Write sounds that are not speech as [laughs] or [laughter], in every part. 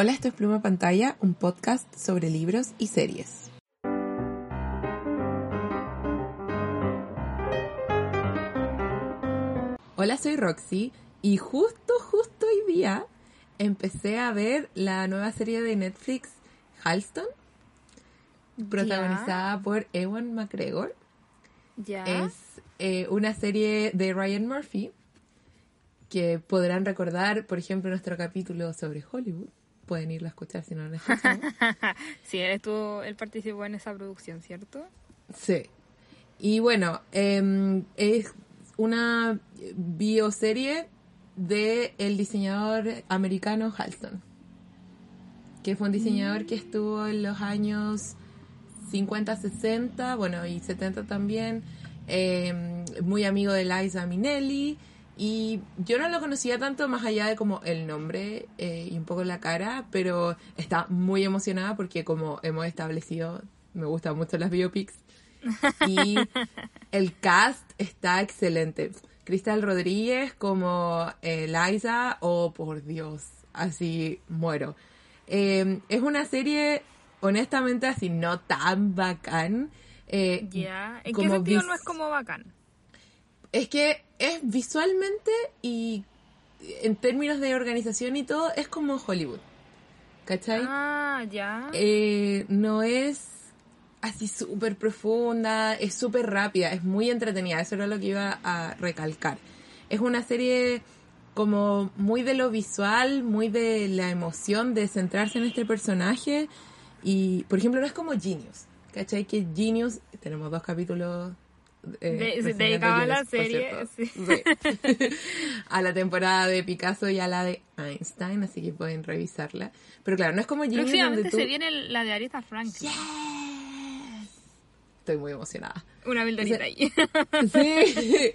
Hola, esto es Pluma Pantalla, un podcast sobre libros y series. Hola, soy Roxy y justo, justo hoy día empecé a ver la nueva serie de Netflix Halston, protagonizada por Ewan McGregor. Ya. Es eh, una serie de Ryan Murphy que podrán recordar, por ejemplo, nuestro capítulo sobre Hollywood. Pueden irlo a escuchar si no lo han escuchado. [laughs] sí, él, estuvo, él participó en esa producción, ¿cierto? Sí. Y bueno, em, es una bioserie de el diseñador americano Halston, que fue un diseñador que estuvo en los años 50, 60, bueno, y 70 también, em, muy amigo de Liza Minnelli, y yo no lo conocía tanto más allá de como el nombre eh, y un poco la cara, pero está muy emocionada porque como hemos establecido, me gustan mucho las biopics. Y [laughs] el cast está excelente. Cristal Rodríguez como eh, Liza, oh por Dios, así muero. Eh, es una serie, honestamente, así no tan bacán. Eh, Ya. ¿En qué sentido no es como bacán? Es que es visualmente y en términos de organización y todo, es como Hollywood. ¿Cachai? Ah, ya. Eh, no es así súper profunda, es súper rápida, es muy entretenida, eso era lo que iba a recalcar. Es una serie como muy de lo visual, muy de la emoción de centrarse en este personaje y, por ejemplo, no es como Genius, ¿cachai? Que Genius, tenemos dos capítulos eh, De- reseñando dedicado a la serie. Sí. [laughs] a la temporada de Picasso y a la de Einstein, así que pueden revisarla. Pero claro, no es como donde Próximamente tú... se viene la de Aretha Franklin. Estoy muy emocionada. Una bildonita ahí. [laughs] Sí.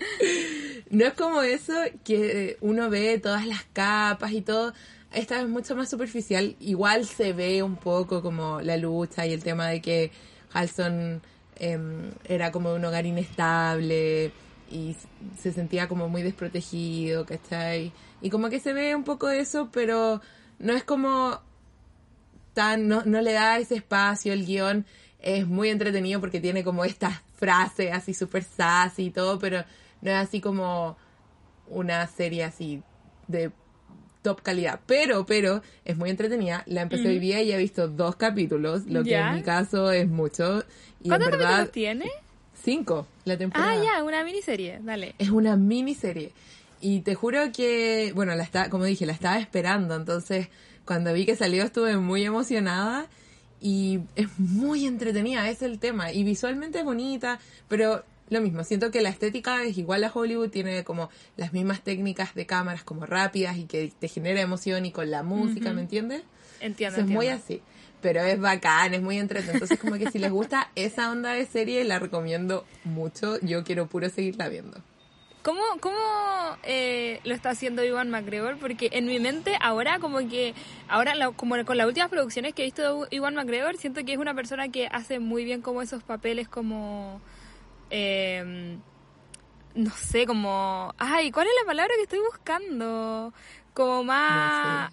No es como eso que uno ve todas las capas y todo. Esta es mucho más superficial. Igual se ve un poco como la lucha y el tema de que Halson em, era como un hogar inestable y se sentía como muy desprotegido, ¿cachai? Y como que se ve un poco eso, pero no es como tan, no, no le da ese espacio, el guion es muy entretenido porque tiene como estas frases así súper sassy y todo, pero no es así como una serie así de top calidad. Pero, pero, es muy entretenida. La empecé hoy día y he visto dos capítulos, lo que en mi caso es mucho. Y en ¿Cuántos verdad, capítulos tiene? cinco la temporada. Ah, ya, una miniserie. Dale. Es una miniserie. Y te juro que, bueno, la está, como dije, la estaba esperando. Entonces, cuando vi que salió estuve muy emocionada. Y es muy entretenida, es el tema. Y visualmente es bonita, pero lo mismo, siento que la estética es igual a Hollywood, tiene como las mismas técnicas de cámaras como rápidas y que te genera emoción y con la música, ¿me entiendes? Entiendo, Entonces, es muy así. Pero es bacán, es muy entretenido. Entonces, como que si les gusta esa onda de serie, la recomiendo mucho. Yo quiero puro seguirla viendo. ¿Cómo, cómo eh, lo está haciendo Iwan McGregor? Porque en mi mente ahora como que, ahora la- como con las últimas producciones que he visto de Iwan McGregor, siento que es una persona que hace muy bien como esos papeles como, eh, no sé, como, ay, ¿cuál es la palabra que estoy buscando? Como más...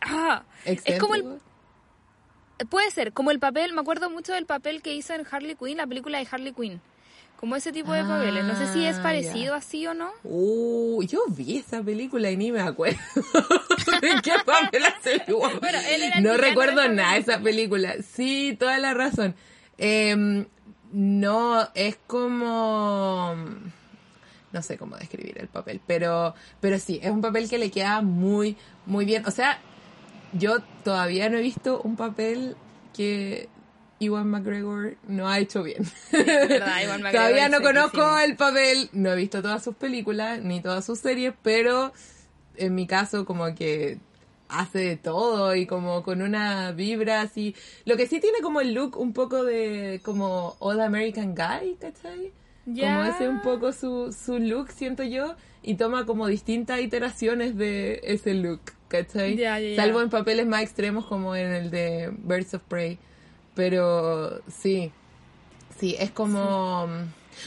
Ah, es como el, puede ser, como el papel, me acuerdo mucho del papel que hizo en Harley Quinn, la película de Harley Quinn. Como ese tipo de papeles. No sé si es Ah, parecido así o no. Uh, yo vi esa película y ni me acuerdo [laughs] de qué papel hace. [laughs] Bueno, No recuerdo nada de esa película. Sí, toda la razón. Em, no, es como... No sé cómo describir el papel, pero, pero sí, es un papel que le queda muy, muy bien. O sea, yo todavía no he visto un papel que Iwan McGregor no ha hecho bien. verdad, Ewan [laughs] McGregor todavía no conozco el papel, no he visto todas sus películas ni todas sus series, pero en mi caso como que hace de todo y como con una vibra así. Lo que sí tiene como el look un poco de como All American Guy, ¿cachai? Como ese un poco su, su look, siento yo, y toma como distintas iteraciones de ese look, ¿cachai? Salvo en papeles más extremos como en el de Birds of Prey. Pero sí, sí, es como...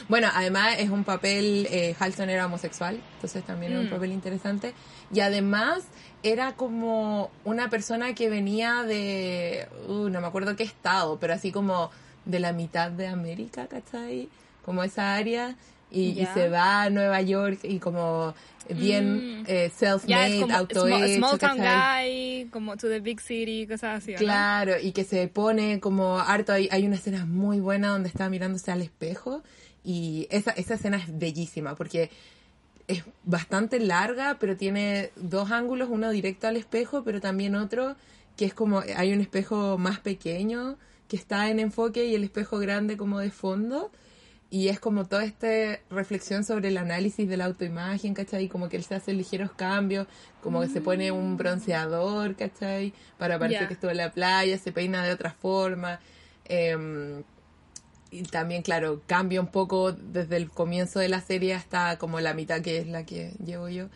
Bueno, además es un papel, eh, Halson era homosexual, entonces también es un mm. papel interesante. Y además era como una persona que venía de, uh, no me acuerdo qué estado, pero así como de la mitad de América, ¿cachai? Como esa área. Y, se va a Nueva York y como bien mm. eh, self-made, yeah, small, town guy, como to the big city, cosas así. Claro, y que se pone como harto. Hay, hay una escena muy buena donde está mirándose al espejo y esa, esa escena es bellísima porque es bastante larga, pero tiene dos ángulos, uno directo al espejo, pero también otro que es como, hay un espejo más pequeño que está en enfoque y el espejo grande como de fondo. Y es como toda esta reflexión sobre el análisis de la autoimagen, ¿cachai? Como que él se hace ligeros cambios, como que se pone un mm. bronceador, ¿cachai? Para parecer que estuvo en la playa, se peina de otra forma. Eh, y también, claro, cambia un poco desde el comienzo de la serie hasta como la mitad que es la que llevo yo.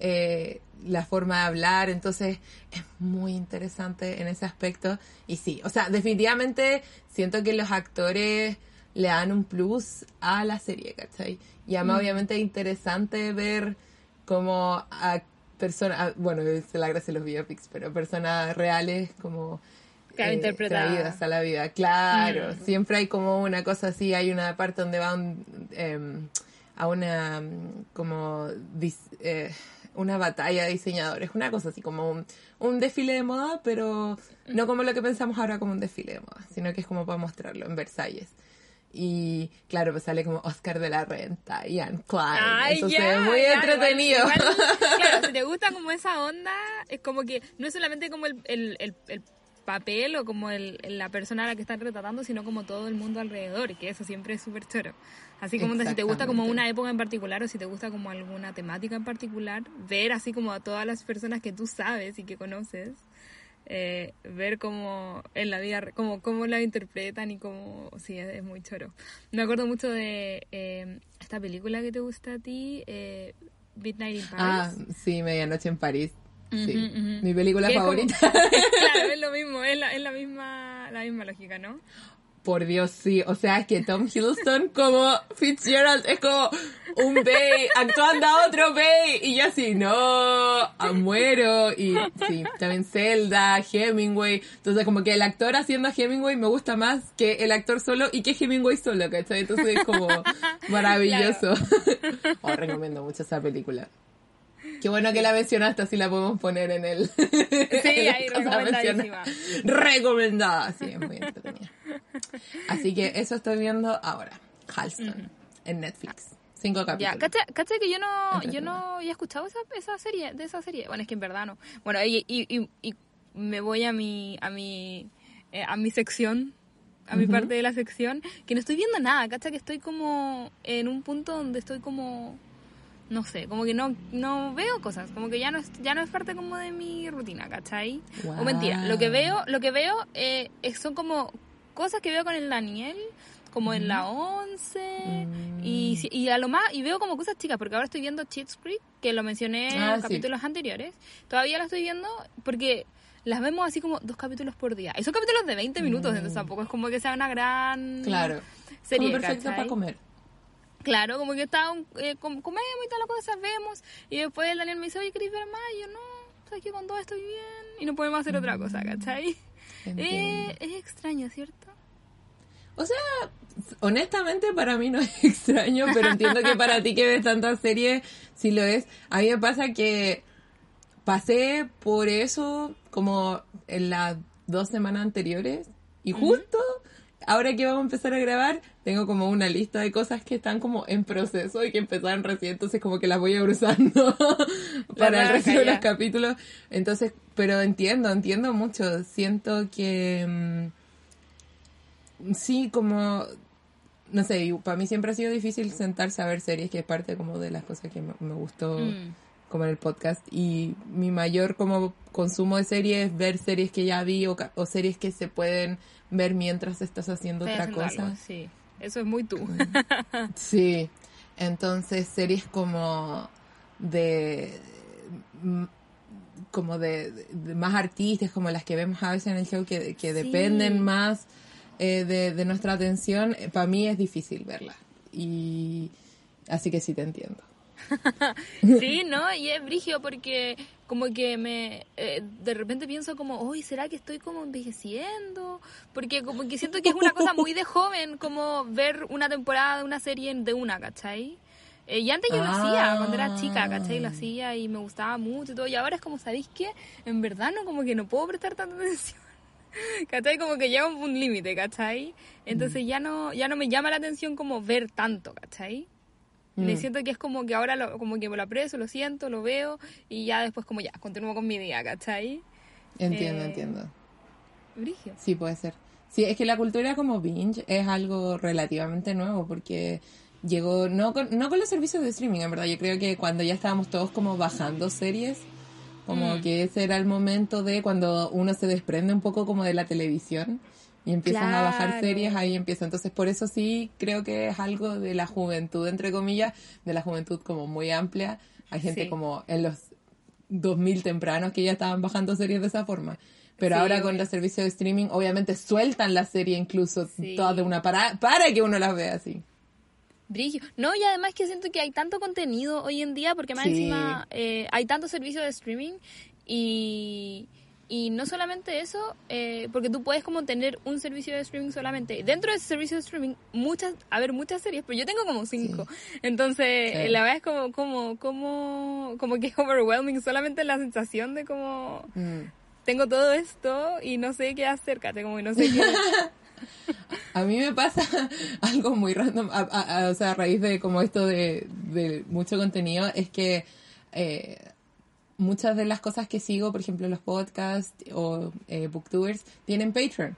Eh, la forma de hablar, entonces es muy interesante en ese aspecto. Y sí, o sea, definitivamente siento que los actores le dan un plus a la serie, ¿cachai? Y además, mm. obviamente, es interesante ver cómo a personas, bueno, se la gracia los biopics, pero personas reales como Claro, eh, traídas a la vida. Claro, mm. siempre hay como una cosa así, hay una parte donde van em, a una como eh, una batalla de diseñadores, una cosa así como un, desfile de moda, pero no como lo que pensamos ahora como un desfile de moda, sino que es como para mostrarlo en Versalles. Y claro, pues sale como Oscar de la Renta, Ian Klein. Eso se ve muy entretenido. claro, si te [laughs] gusta como esa onda, es como que no es solamente como el, el, el papel o como el, la persona a la que están retratando, sino como todo el mundo alrededor, que eso siempre es súper choro. Así como si te gusta como una época en particular o si te gusta como alguna temática en particular, ver así como a todas las personas que tú sabes y que conoces, eh, ver cómo en la vida, como cómo la interpretan y cómo, sí, es, muy choro. Me acuerdo mucho de eh, esta película que te gusta a ti, eh, Midnight in Paris. Ah, sí, Medianoche en París. Sí, mi película favorita. [laughs] claro, es lo [laughs] mismo, es la, es la misma, la misma lógica, ¿no? Por Dios, sí. O sea, que Tom Hiddleston como Fitzgerald es como un Bay actuando a otro Bay y yo así, no, a muero. Y sí, también Zelda, Hemingway. Entonces como que el actor haciendo a Hemingway me gusta más que el actor solo y que Hemingway solo, ¿cachai? Entonces es como [laughs] maravilloso. oh, recomiendo mucho esa película. Qué bueno que la mencionaste, así la podemos poner en el. Sí, [laughs] ahí recomendadísima. Recomendada, sí, es muy entretenida. Así que eso estoy viendo ahora. Halston, en Netflix. Cinco capítulos. Ya, ¿cacha, que yo no, yo no había escuchado esa, esa serie, de esa serie? Bueno, es que en verdad no. Bueno, y, y, y, me voy a mi, a mi, eh, a mi sección a mi parte de la sección, que no estoy viendo nada, ¿cacha? Que estoy como en un punto donde estoy como no sé, como que no, no veo cosas, como que ya no es, ya no es parte como de mi rutina, ¿cachai? O mentira, lo que veo, lo que veo eh, son como cosas que veo con el Daniel, como en la 11 y, mm. y a lo más y veo como cosas chicas porque ahora estoy viendo Cheats Creek que lo mencioné en ah, los capítulos anteriores todavía la estoy viendo porque las vemos así como dos capítulos por día y son capítulos de 20 minutos entonces mm. tampoco es como que sea una gran claro serie como perfecto para comer Claro, como que estaba eh, comemos y todas las cosas, vemos. Y después el Daniel me dice, oye, ¿querés ver más? Y yo, no, sabes que con todo estoy bien. Y no podemos hacer otra cosa, ¿cachai? Eh, es extraño, ¿cierto? O sea, honestamente para mí no [laughs] es extraño, pero entiendo que para ti que ves tantas series, sí lo es. A mí me pasa que pasé por eso como en las dos semanas anteriores y justo ahora que vamos a empezar a grabar, tengo como una lista de cosas que están como en proceso y que empezaron recién, entonces como que las voy cruzando [laughs] para el resto de los capítulos. Entonces, pero entiendo, entiendo mucho. Siento que mm, sí, como no sé, para mí siempre ha sido difícil sentarse a ver series, que es parte como de las cosas que me, gustó. Mm como en el podcast. Y mi mayor como consumo de series es ver series que ya vi o, o series que se pueden ver mientras estás haciendo otra cosa. sí, eso es muy tú. [laughs] sí, entonces series como de como de, más artistas, como las que vemos a veces en el show, que, que dependen más eh, de, nuestra atención, eh, para mí es difícil verla. Y así que sí te entiendo. [laughs] sí, ¿no? Y es brigio porque como que me eh, de repente pienso como, uy, ¿será que estoy como envejeciendo? Porque como que siento que es una cosa muy de [laughs] joven, como ver una temporada de una serie de una, ¿cachai? Eh, y antes yo lo hacía, cuando era chica, ¿cachai? Lo ah. hacía y me gustaba mucho y todo. Y ahora es como, ¿sabéis qué? En verdad no, como que no puedo prestar tanta [laughs] atención. ¿Cachai? Como que llega un, límite, ¿cachai? Entonces mm. ya no ya no me llama la atención como ver tanto, ¿cachai? Me mm. siento que es como que ahora lo, como que me lo aprecio, lo siento, lo veo y ya después como ya, continúo con mi día, ¿cachai? Entiendo, eh, entiendo. Brigio. Sí, puede ser. Sí, es que la cultura como binge es algo relativamente nuevo porque llegó, no con, no con los servicios de streaming, en verdad, yo creo que cuando ya estábamos todos como bajando series, como mm. que ese era el momento de cuando uno se desprende un poco como de la televisión y empiezan a bajar series, ahí empieza. Entonces, por eso sí creo que es algo de la juventud, entre comillas, de la juventud como muy amplia. Hay gente como en los 2000 tempranos que ya estaban bajando series de esa forma. Pero ahora con los servicios de streaming, obviamente sueltan la serie incluso todas de una para, para que uno las vea así. No, y además que siento que hay tanto contenido hoy en día, porque más encima eh, hay tantos servicios de streaming y, y no solamente eso, eh, porque tú puedes como tener un servicio de streaming solamente. Dentro de ese servicio de streaming, muchas, a ver, muchas series, pero yo tengo como cinco. Entonces, la verdad es como, como, como, como que es overwhelming, solamente la sensación de como... Mm. Tengo todo esto y no sé qué hacer, como no sé qué... [laughs] A mí me pasa [laughs] algo muy random, o sea, a raíz de como esto de, mucho contenido, es que eh, muchas de las cosas que sigo, por ejemplo los podcasts o eh, booktubers, tienen Patreon.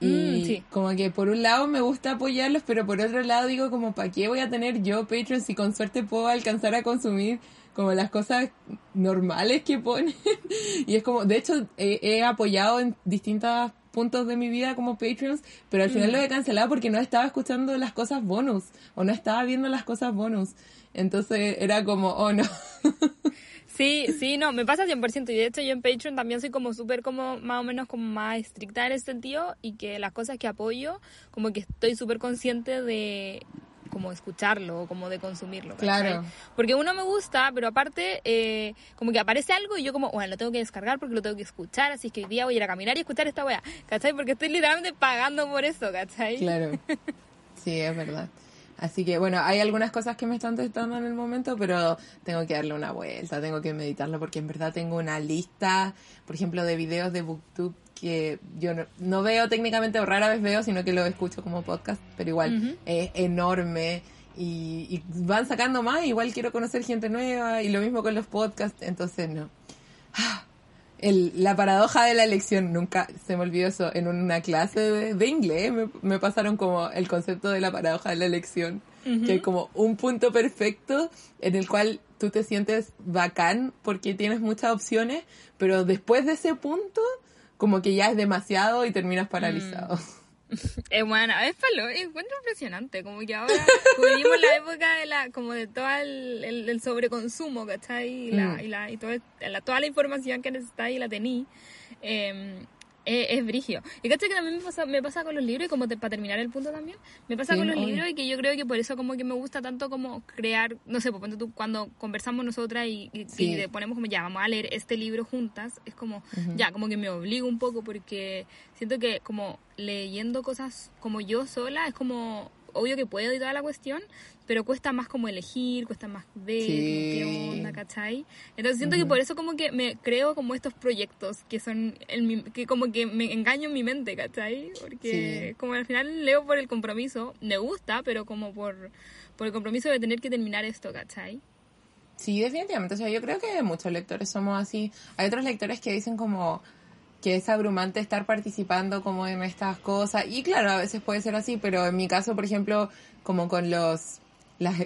Y mm, como que por un lado me gusta apoyarlos, pero por otro lado digo como, ¿para qué voy a tener yo Patreon si con suerte puedo alcanzar a consumir como las cosas normales que ponen? [laughs] y es como, de hecho, he apoyado en distintas puntos de mi vida como Patreons, pero al final lo he mm. cancelado porque no estaba escuchando las cosas bonus o no estaba viendo las cosas bonus. Entonces era como, oh no. [laughs] Sí, sí, no, me pasa 100%. Y de hecho yo en Patreon también soy como súper como más o menos como más estricta en ese sentido y que las cosas que apoyo, como que estoy súper consciente de como escucharlo, como de consumirlo. Claro. Porque uno me gusta, pero aparte, eh, como que aparece algo y yo como, bueno, lo tengo que descargar porque lo tengo que escuchar, así que hoy día voy a ir a caminar y escuchar esta wea, ¿cachai? Porque estoy literalmente pagando por eso, ¿cachai? Claro. [laughs] Sí, es verdad. Así que bueno, hay algunas cosas que me están testando en el momento, pero tengo que darle una vuelta, tengo que meditarlo porque en verdad tengo una lista, por ejemplo, de videos de Booktube que yo no, veo técnicamente o rara vez veo, sino que lo escucho como podcast, pero igual es enorme y, van sacando más, igual quiero conocer gente nueva y lo mismo con los podcasts, entonces no. El, la paradoja de la elección, nunca se me olvidó eso, en una clase de, inglés me, pasaron como el concepto de la paradoja de la elección, que es como un punto perfecto en el cual tú te sientes bacán porque tienes muchas opciones, pero después de ese punto como que ya es demasiado y terminas paralizado. Mm. [laughs] Es bueno, es palo, encuentro impresionante, como que ahora [laughs] vivimos la época de la, como de todo el, el, sobreconsumo, ¿cachai? Y, la, mm. y, la, y todo, la, toda la información que necesitáis la tení. Eh, es, brigio. Y caché que también me pasa, me pasa con los libros, y como para terminar el punto también, me pasa con los libros y que yo creo que por eso como que me gusta tanto como crear, no sé, pues tú cuando conversamos nosotras y, y, ponemos como ya, vamos a leer este libro juntas, es como, ya, como que me obligo un poco porque siento que como leyendo cosas como yo sola es como obvio que puedo y toda la cuestión, pero cuesta más como elegir, cuesta más ver qué onda, ¿cachai? Entonces siento que por eso como que me creo como estos proyectos que son, el, que como que me engaño en mi mente, ¿cachai? Porque como al final leo por el compromiso, me gusta, pero como por, por el compromiso de tener que terminar esto, ¿cachai? Sí, definitivamente. O sea, yo creo que muchos lectores somos así. Hay otros lectores que dicen como que es abrumante estar participando como en estas cosas. Y claro, a veces puede ser así, pero en mi caso, por ejemplo, como con los las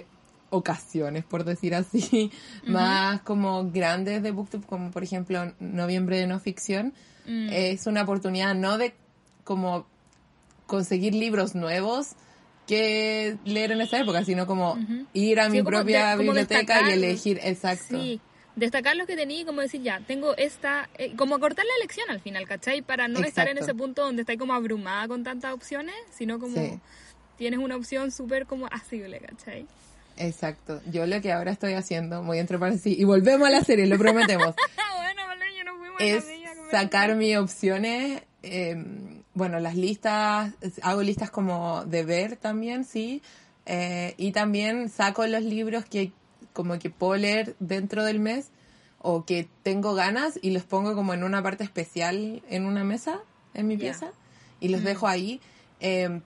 ocasiones, por decir así, más como grandes de Booktube, como por ejemplo Noviembre de No Ficción, Mm. es una oportunidad no de como conseguir libros nuevos que leer en esa época, sino como ir a Sí, mi propia de- biblioteca y elegir, exacto. Sí, destacar lo que tenía y como decir, ya, tengo esta, eh, como cortar la elección al final, ¿cachai? Para no estar en ese punto donde estáis como abrumada con tantas opciones, sino como Sí. tienes una opción súper como asible, ¿cachai? Exacto. Yo lo que ahora estoy haciendo, muy entre paréntesis, y volvemos a la serie, lo prometemos, [laughs] Ah, bueno, vale, yo no fuimos a la es a sacar mis opciones. eh, bueno, las listas, hago listas como de ver también, sí. eh, y también saco los libros que como que puedo leer dentro del mes o que tengo ganas y los pongo como en una parte especial en una mesa en mi pieza y los dejo ahí eh,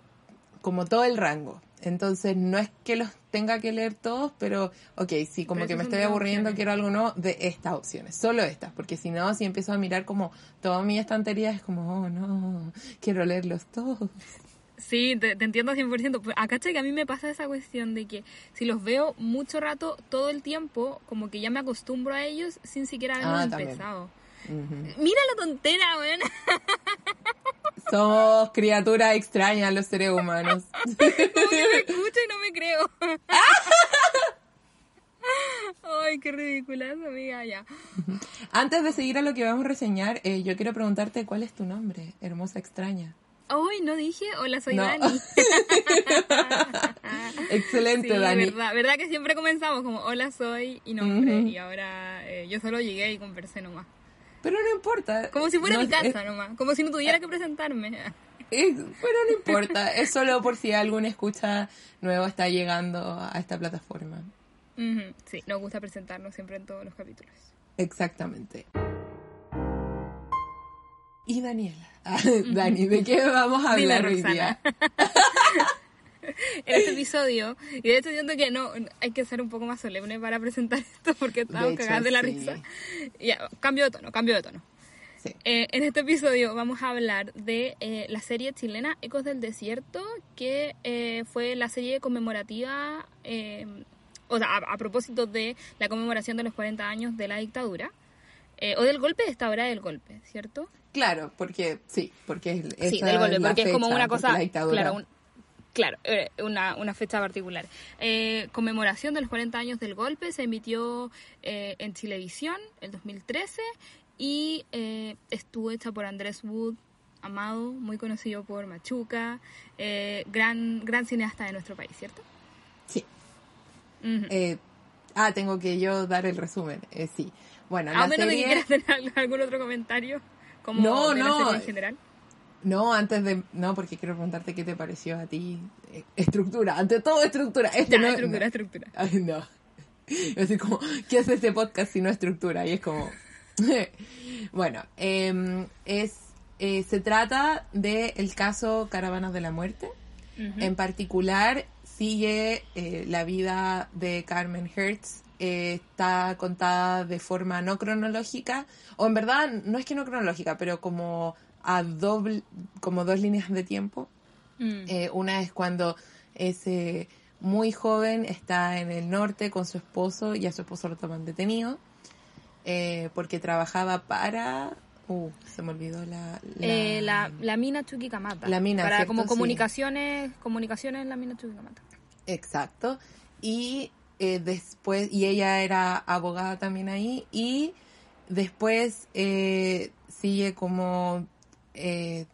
como todo el rango. Entonces no es que los tenga que leer todos, pero ok, si como Pero que me estoy aburriendo, opciones. quiero algo nuevo, de estas opciones, solo estas, porque si no, si empiezo a mirar como toda mi estantería es como, oh no, quiero leerlos todos. Sí, te, te entiendo 100%. Pues, Acá que a mí me pasa esa cuestión de que si los veo mucho rato, todo el tiempo, como que ya me acostumbro a ellos sin siquiera haberlos Ah, empezado. Mira la tontera, weón. [laughs] Somos criaturas extrañas los seres humanos. [laughs] Como que me escucho y no me creo. [laughs] Ay, qué ridícula esa amiga, ya. Antes de seguir a lo que vamos a reseñar, eh, yo quiero preguntarte cuál es tu nombre, hermosa extraña. Ay, no dije, hola, soy No. Dani. [laughs] Excelente, Sí, Dani. verdad, verdad que siempre comenzamos como hola, soy y nombre. Ujú. Y ahora eh, yo solo llegué y conversé nomás. Pero no importa. Como si fuera No, mi casa es- nomás. Como si no tuviera que presentarme. es- pero no [laughs] importa. Es solo por si algún escucha nuevo está llegando a esta plataforma. Sí, nos gusta presentarnos siempre en todos los capítulos. Exactamente. Y Daniela. [laughs] Ah, Dani, ¿de qué vamos a hablar hoy día? En [laughs] este episodio, y de hecho siento que no hay que ser un poco más solemne para presentar [laughs] esto porque estamos hecho, cagadas de la sí. risa. Ya, cambio de tono, cambio de tono. Sí. Eh, en este episodio vamos a hablar de eh, la serie chilena Ecos del Desierto, que eh, fue la serie conmemorativa, eh, o sea, a, a propósito de la conmemoración de los 40 años de la dictadura, eh, o del golpe de esta hora del golpe, ¿cierto? Claro, porque sí, porque es, Sí, esa del golpe, es la porque es como una cosa, claro, un- claro, eh, una, una fecha particular. Eh, conmemoración de los 40 años del golpe se emitió eh, en Chilevisión el 2013 y eh, estuvo hecha por Andrés Wood, Amado, muy conocido por Machuca, eh, gran, gran cineasta de nuestro país, ¿cierto? Sí. Eh, ah, tengo que yo dar el resumen. Eh, sí. Bueno, a la menos de que quieras tener al- [laughs] algún otro comentario, como No, de la no. serie en general. No, antes de... No, porque quiero preguntarte qué te pareció a ti. Eh, estructura, ante todo estructura. Este Ya, no, estructura, no. estructura. [laughs] Ay, no. Es como, ¿qué hace este podcast si no estructura? Y es como... [laughs] bueno, eh, es, eh, se trata del el caso Caravanas de la Muerte. En particular, sigue eh, la vida de Carmen Hertz. Eh, está contada de forma no cronológica, o en verdad no es que no cronológica, pero como a doble, como dos líneas de tiempo. Mm. Eh, una es cuando es eh, muy joven, está en el norte con su esposo y a su esposo lo toman detenido eh, porque trabajaba para... Uh, se me olvidó la... la- Eh, la, la mina Chuquicamata. La mina, Para ¿cierto? como Sí. comunicaciones, comunicaciones en la mina Chuquicamata. Exacto. Y eh, después, y ella era abogada también ahí, y después eh, sigue como eh,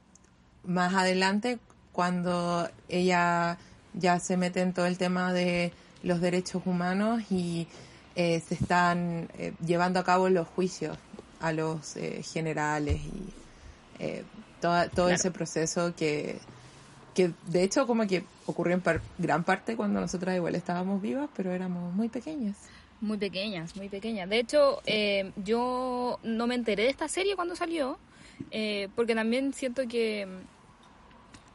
más adelante cuando ella ya se mete en todo el tema de los derechos humanos y eh, se están eh, llevando a cabo los juicios a los eh, generales y eh, toda- todo Claro. ese proceso que, que de hecho como que ocurrió en par- gran parte cuando nosotras igual estábamos vivas, pero éramos muy pequeñas. Muy pequeñas, muy pequeñas. De hecho, eh, yo no me enteré de esta serie cuando salió, eh, porque también siento que...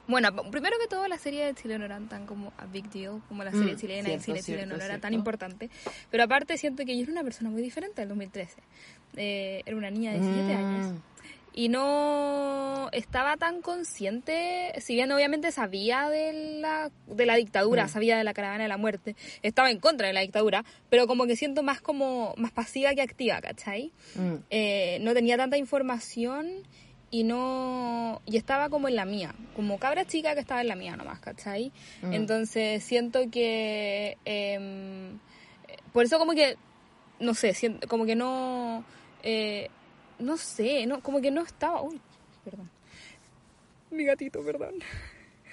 Bueno, primero que todo, la serie de Chile no eran tan como a big deal, como la serie Mm, chilena y el cine chileno no era cierto. tan importante. Pero aparte siento que yo era una persona muy diferente en el 2013. Eh, era una niña de 17 Mm. años. Y no, estaba tan consciente, si bien obviamente sabía de la, de la dictadura, Mm. sabía de la caravana de la muerte, estaba en contra de la dictadura, pero como que siento más como más pasiva que activa, ¿cachai? Mm. Eh, no tenía tanta información y no y estaba como en la mía, como cabra chica que estaba en la mía nomás, ¿cachai? Mm. Entonces siento que em, por eso como que no sé, siento, como que no eh, no sé, no como que no estaba, uy, perdón. Mi gatito, perdón.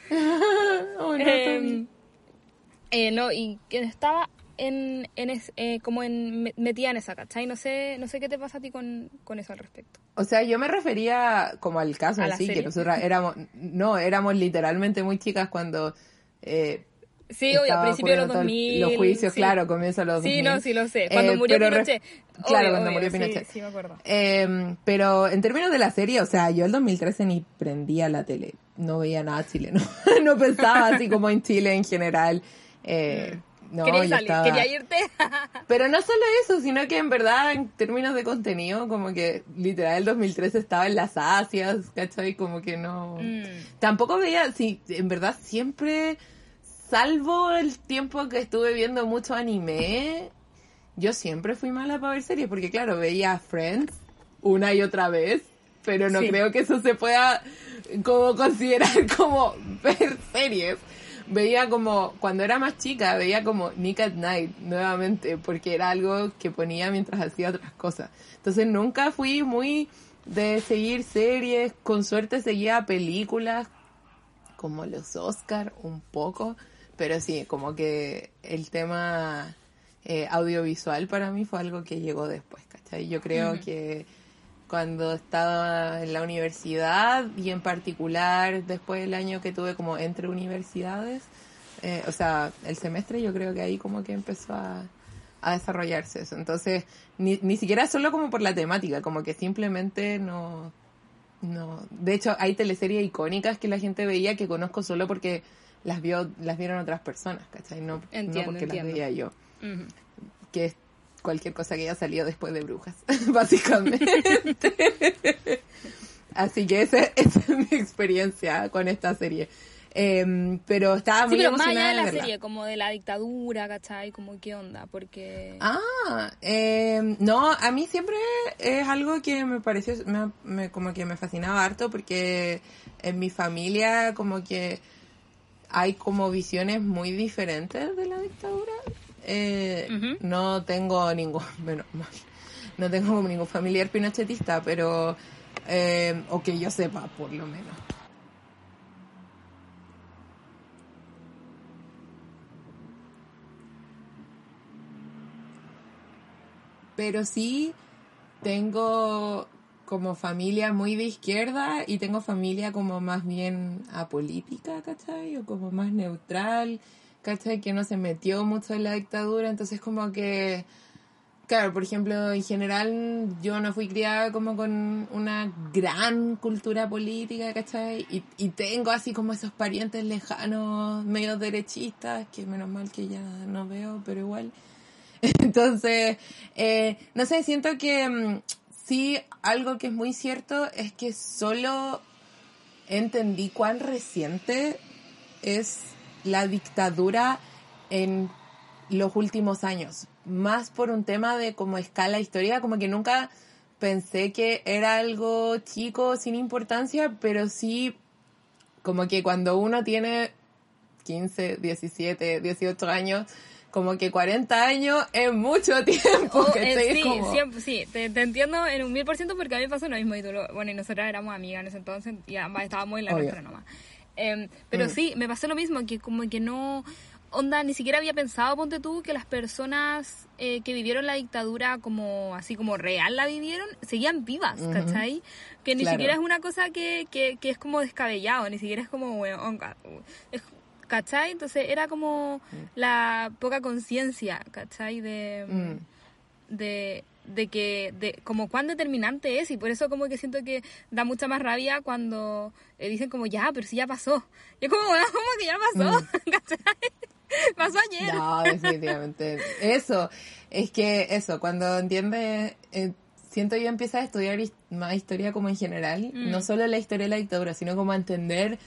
[laughs] Oh, no, Tommy. eh, no, y que estaba en, en es- eh, como en me- metida en esa, ¿cachai? No sé, no sé qué te pasa a ti con, con eso al respecto. O sea, yo me refería como al caso ¿A en la sí, que serie? nosotras éramos, no, éramos literalmente muy chicas cuando eh, Sí, obvio, a principios de los ocurriendo todo el- 2000. Los juicios, sí. claro, comienza los 2000. Sí, no, sí lo sé. Cuando Eh, murió pero re- Pinochet. Claro, cuando obvio, murió sí, Pinochet. Sí, me acuerdo. Eh, pero en términos de la serie, o sea, yo el 2013 ni prendía la tele, no veía nada chileno, [laughs] no pensaba así como en Chile en general. Eh, no, quería salir, estaba- quería irte. [laughs] Pero no solo eso, sino que en verdad, en términos de contenido, como que literal el 2013 estaba en las Asias, ¿cachai? Como que no... Mm. Tampoco veía, sí, en verdad siempre, salvo el tiempo que estuve viendo mucho anime, yo siempre fui mala para ver series, porque claro, veía Friends una y otra vez, pero no Sí. creo que eso se pueda como considerar [laughs] como ver series. Veía como, cuando era más chica, veía como Nick at Night nuevamente, porque era algo que ponía mientras hacía otras cosas. Entonces nunca fui muy de seguir series, con suerte seguía películas, como los Oscar un poco, pero sí, como que el tema eh, audiovisual para mí fue algo que llegó después, ¿cachai? Yo creo que cuando estaba en la universidad y en particular después del año que tuve como entre universidades, eh, o sea, el semestre yo creo que ahí como que empezó a, a desarrollarse eso. Entonces, ni, ni siquiera solo como por la temática, como que simplemente no, no, de hecho hay teleseries icónicas que la gente veía que conozco solo porque las vio, las vieron otras personas, ¿cachai? No, no Entiendo, porque entiendo. las veía yo. Ujú. Que es cualquier cosa que haya salido después de Brujas, [laughs] básicamente. Así que esa, [laughs] esa es mi experiencia con esta serie. Em, pero estaba Sí, muy pero más allá de la serie, como de la dictadura, ¿cachai? Como qué onda, porque... Ah, eh, no, a mí siempre es algo que me pareció, me, me- como que me fascinaba harto porque en mi familia como que hay como visiones muy diferentes de la dictadura. Eh. No tengo ningún, [laughs] menos mal, no tengo ningún familiar pinochetista, pero, eh, o que yo sepa, por lo menos. pero sí tengo como familia muy de izquierda y tengo familia como más bien apolítica, ¿cachai? O como más neutral, ¿cachai? Que no se metió mucho en la dictadura, entonces como que, claro, por ejemplo, en general yo no fui criada como con una gran cultura política, ¿cachai? Y, y tengo así como esos parientes lejanos, medio derechistas, que menos mal que ya no veo, pero igual. [laughs] Entonces, eh, no sé, siento que mm, sí, algo que es muy cierto es que solo entendí cuán reciente es la dictadura en los últimos años. Más por un tema de como escala histórica, como que nunca pensé que era algo chico, sin importancia, pero sí como que cuando uno tiene 15, 17, 18 años, como que 40 años es mucho [laughs] tiempo. Oh, ¿cachai? eh, sí, como- siempre, sí, te, te entiendo en un mil por ciento porque a mí me pasó lo mismo y tú lo- bueno, y nosotras éramos amigas en ese entonces y ambas estábamos en la nuestra nomás. Em, pero Mm. sí, me pasó lo mismo, que como que no, onda, ni siquiera había pensado, ponte tú, que las personas eh, que vivieron la dictadura como, así como real la vivieron, seguían vivas. ¿cachai? Que ni Claro. siquiera es una cosa que, que, que es como descabellado, ni siquiera es como, bueno, es, ¿cachai? Entonces era como la poca conciencia, ¿cachai? De, Mm. de, de que, de como cuán determinante es y por eso como que siento que da mucha más rabia cuando eh, dicen como ya, pero si ya pasó. Y es como, bueno, ¿cómo que ya pasó? [laughs] ¿Cachai? Pasó ayer. Mm. No, definitivamente. Eso, es que eso, cuando entiendes, eh, siento yo empieza a estudiar más historia como en general, Mm. no solo la historia de la dictadura, sino como a entender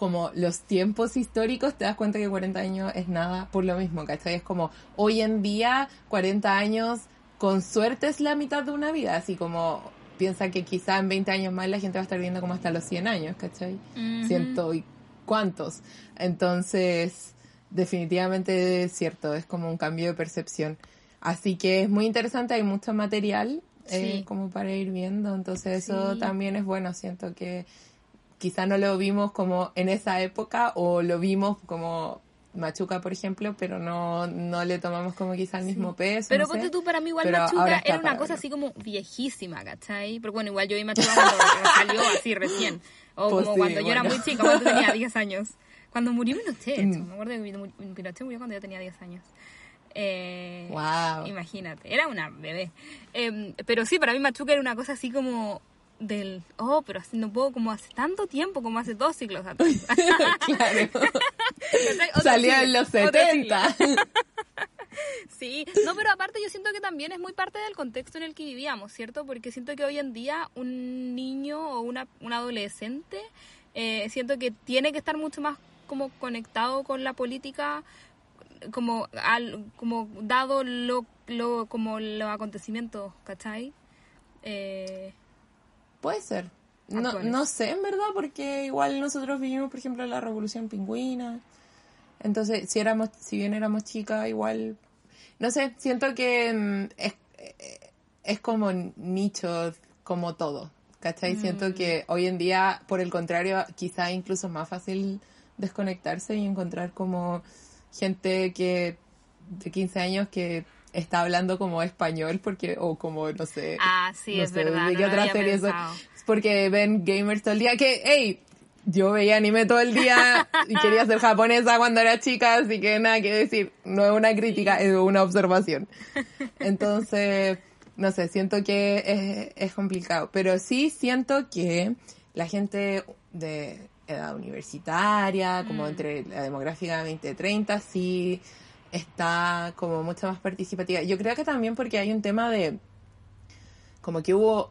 como los tiempos históricos, te das cuenta que 40 años es nada por lo mismo, ¿cachai? Es como hoy en día 40 años con suerte es la mitad de una vida, así como piensa que quizá en 20 años más la gente va a estar viendo como hasta los 100 años, ¿cachai? Ciento y cuántos. Entonces, definitivamente es cierto, es como un cambio de percepción. Así que es muy interesante, hay mucho material eh, como para ir viendo, entonces eso también es bueno, siento que quizá no lo vimos como en esa época o lo vimos como Machuca, por ejemplo, pero no, no le tomamos como quizá el mismo peso. Pero no ponte sé. tú, para mí igual Pero Machuca era una cosa verlo. así como viejísima, ¿cachai? Pero bueno, igual yo vi Machuca [laughs] cuando salió así recién. O Pues como sí, cuando yo era muy chica, cuando tenía [laughs] 10 años. Cuando murió Pinochet. Mm. Me acuerdo que Pinochet murió cuando yo tenía 10 años. Eh, Wow. Imagínate, era una bebé. Eh, pero sí, para mí Machuca era una cosa así como del, oh, pero así no puedo, como hace tanto tiempo, como hace dos siglos atrás. [laughs] claro. [laughs] Siglo, en los otro 70. siglo. [laughs] Sí, no, pero aparte yo siento que también es muy parte del contexto en el que vivíamos, ¿cierto? Porque siento que hoy en día un niño o una, un adolescente eh, siento que tiene que estar mucho más como conectado con la política como al, como dado lo, lo como los acontecimientos, ¿cachai? Eh, Puede ser. No, no sé, en verdad, porque igual nosotros vivimos, por ejemplo, la Revolución Pingüina. Entonces, si éramos, si bien éramos chicas, igual, no sé, siento que mm, es, eh, es como nicho, como todo, ¿cachai? Siento que hoy en día, por el contrario, quizá incluso es más fácil desconectarse y encontrar como gente que de 15 años que está hablando como español porque o como no sé ah, sí, no es sé, verdad. ¿de no otra serie son? pensado. Es porque ven gamers todo el día que, hey, yo veía anime todo el día y quería ser japonesa cuando era chica, así que nada que decir, no es una crítica, es una observación. Entonces, no sé, siento que es, es complicado, pero sí siento que la gente de edad universitaria, como entre la demográfica 20-30, sí está como mucho más participativa. Yo creo que también porque hay un tema de, como que hubo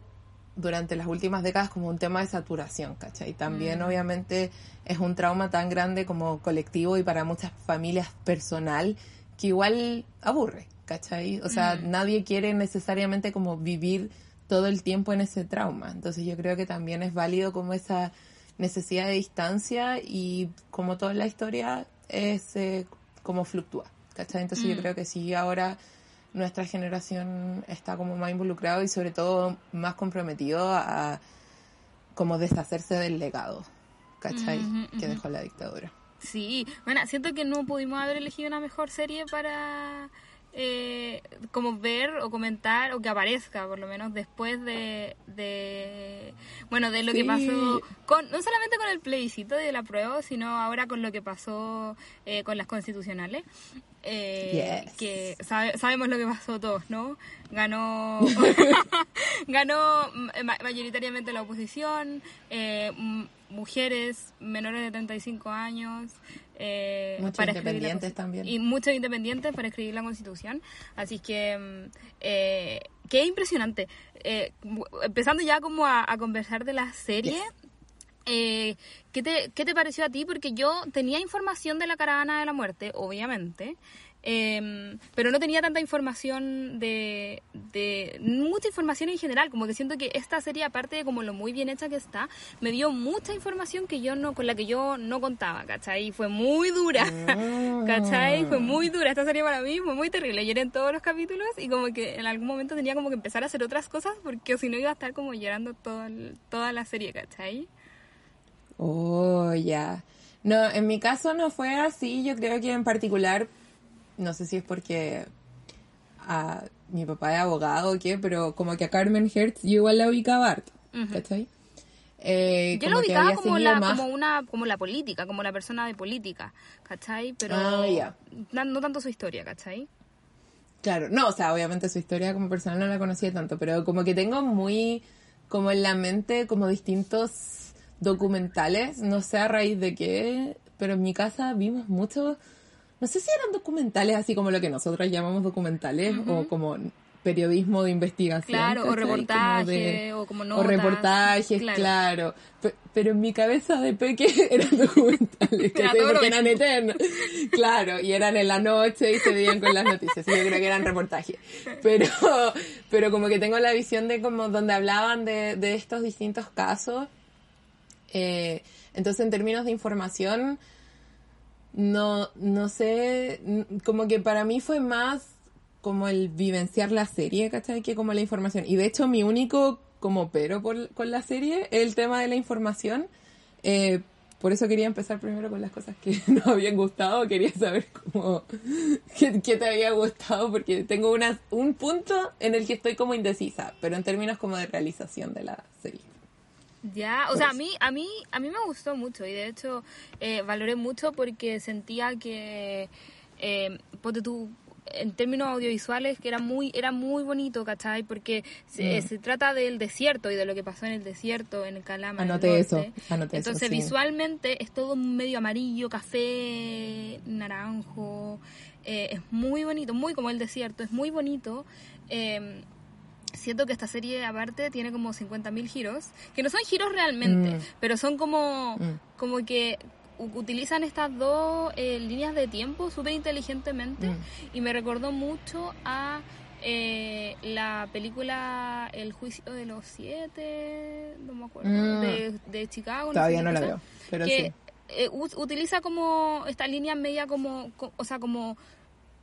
durante las últimas décadas como un tema de saturación, ¿cachai? También obviamente es un trauma tan grande como colectivo y para muchas familias personal que igual aburre, ¿cachai? O sea, nadie quiere necesariamente como vivir todo el tiempo en ese trauma. Entonces yo creo que también es válido como esa necesidad de distancia y como toda la historia es eh, como fluctúa, ¿cachai? Entonces yo creo que sí ahora nuestra generación está como más involucrado y sobre todo más comprometido a como deshacerse del legado, ¿cachai? Que dejó la dictadura. Sí, bueno, siento que no pudimos haber elegido una mejor serie para eh, como ver o comentar o que aparezca por lo menos después de, de bueno de lo que pasó con no solamente con el plebiscito de la prueba sino ahora con lo que pasó eh, con las constitucionales eh, Yes. que sabe- sabemos lo que pasó todos no ganó [laughs] ganó ma- mayoritariamente la oposición mujeres menores de 35 años eh, Muchos para independientes también. y muchos independientes para escribir la constitución así que mm, eh, qué impresionante Eh, empezando ya como a, a conversar de la serie Yes. eh, ¿qué, te, ¿Qué te pareció a ti? Porque yo tenía información de la caravana de la muerte, obviamente, eh, pero no tenía tanta información de, de... mucha información en general, como que siento que esta serie, aparte de como lo muy bien hecha que está, me dio mucha información que yo no con la que yo no contaba, ¿cachai? Y fue muy dura, ¿cachai? Fue muy dura. Esta serie para mí fue muy terrible. Lloré en todos los capítulos y como que en algún momento tenía como que empezar a hacer otras cosas porque si no iba a estar como llorando todo el- toda la serie, ¿cachai? Oh, ya. No, en mi caso no fue así. Yo creo que en particular, no sé si es porque a mi papá es abogado o qué, pero como que a Carmen Hertz yo igual la ubicaba harto, ¿cachai? Eh, Yo que ubicaba como la, más- como una, como la política, como la persona de política, ¿cachai? Pero Ah, ya. na- no tanto su historia, ¿cachai? Claro, no, o sea, obviamente su historia como persona no la conocía tanto, pero como que tengo muy, como en la mente, como distintos documentales, no sé a raíz de qué, pero en mi casa vimos muchos, no sé si eran documentales así como lo que nosotros llamamos documentales o como periodismo de investigación. Claro, o reportaje, de- o como o notas. reportajes, Claro. claro. Pe- Pero en mi cabeza de peque [laughs] eran documentales, Era porque eran eternos. [laughs] Claro, y eran en la noche y se veían con las noticias. Y yo creo que eran reportajes. Pero, pero como que tengo la visión de como donde hablaban de, de estos distintos casos. Eh, entonces, en términos de información, no, no sé, como que para mí fue más como el vivenciar la serie, ¿cachai? Que como la información. Y de hecho mi único como pero por- con la serie es el tema de la información. Eh, por eso quería empezar primero con las cosas que [laughs] nos habían gustado. Quería saber cómo, [laughs] qué, qué te había gustado, porque tengo una, un punto en el que estoy como indecisa, pero en términos como de realización de la serie. Ya, o Pues sea, a mí, a mí, a mí me gustó mucho y de hecho eh, valoré mucho porque sentía que, eh, ponte tú, en términos audiovisuales, que era muy, era muy bonito, ¿cachai? Porque se, Mm. se trata del desierto y de lo que pasó en el desierto, en el Calama. el Anoté eso, norte. anoté eso, Entonces, sí. visualmente es todo medio amarillo, café, naranjo. eh, es muy bonito, muy como el desierto, es muy bonito. Eh, siento que esta serie aparte tiene como 50.000 giros, que no son giros realmente, Mm. pero son como, Mm. como que utilizan estas dos eh, líneas de tiempo súper inteligentemente Mm. y me recordó mucho a eh, la película El juicio de los siete, no me acuerdo, de, de Chicago. Todavía sé no la veo, pero que sí. eh, utiliza como esta línea media como, co- o sea, como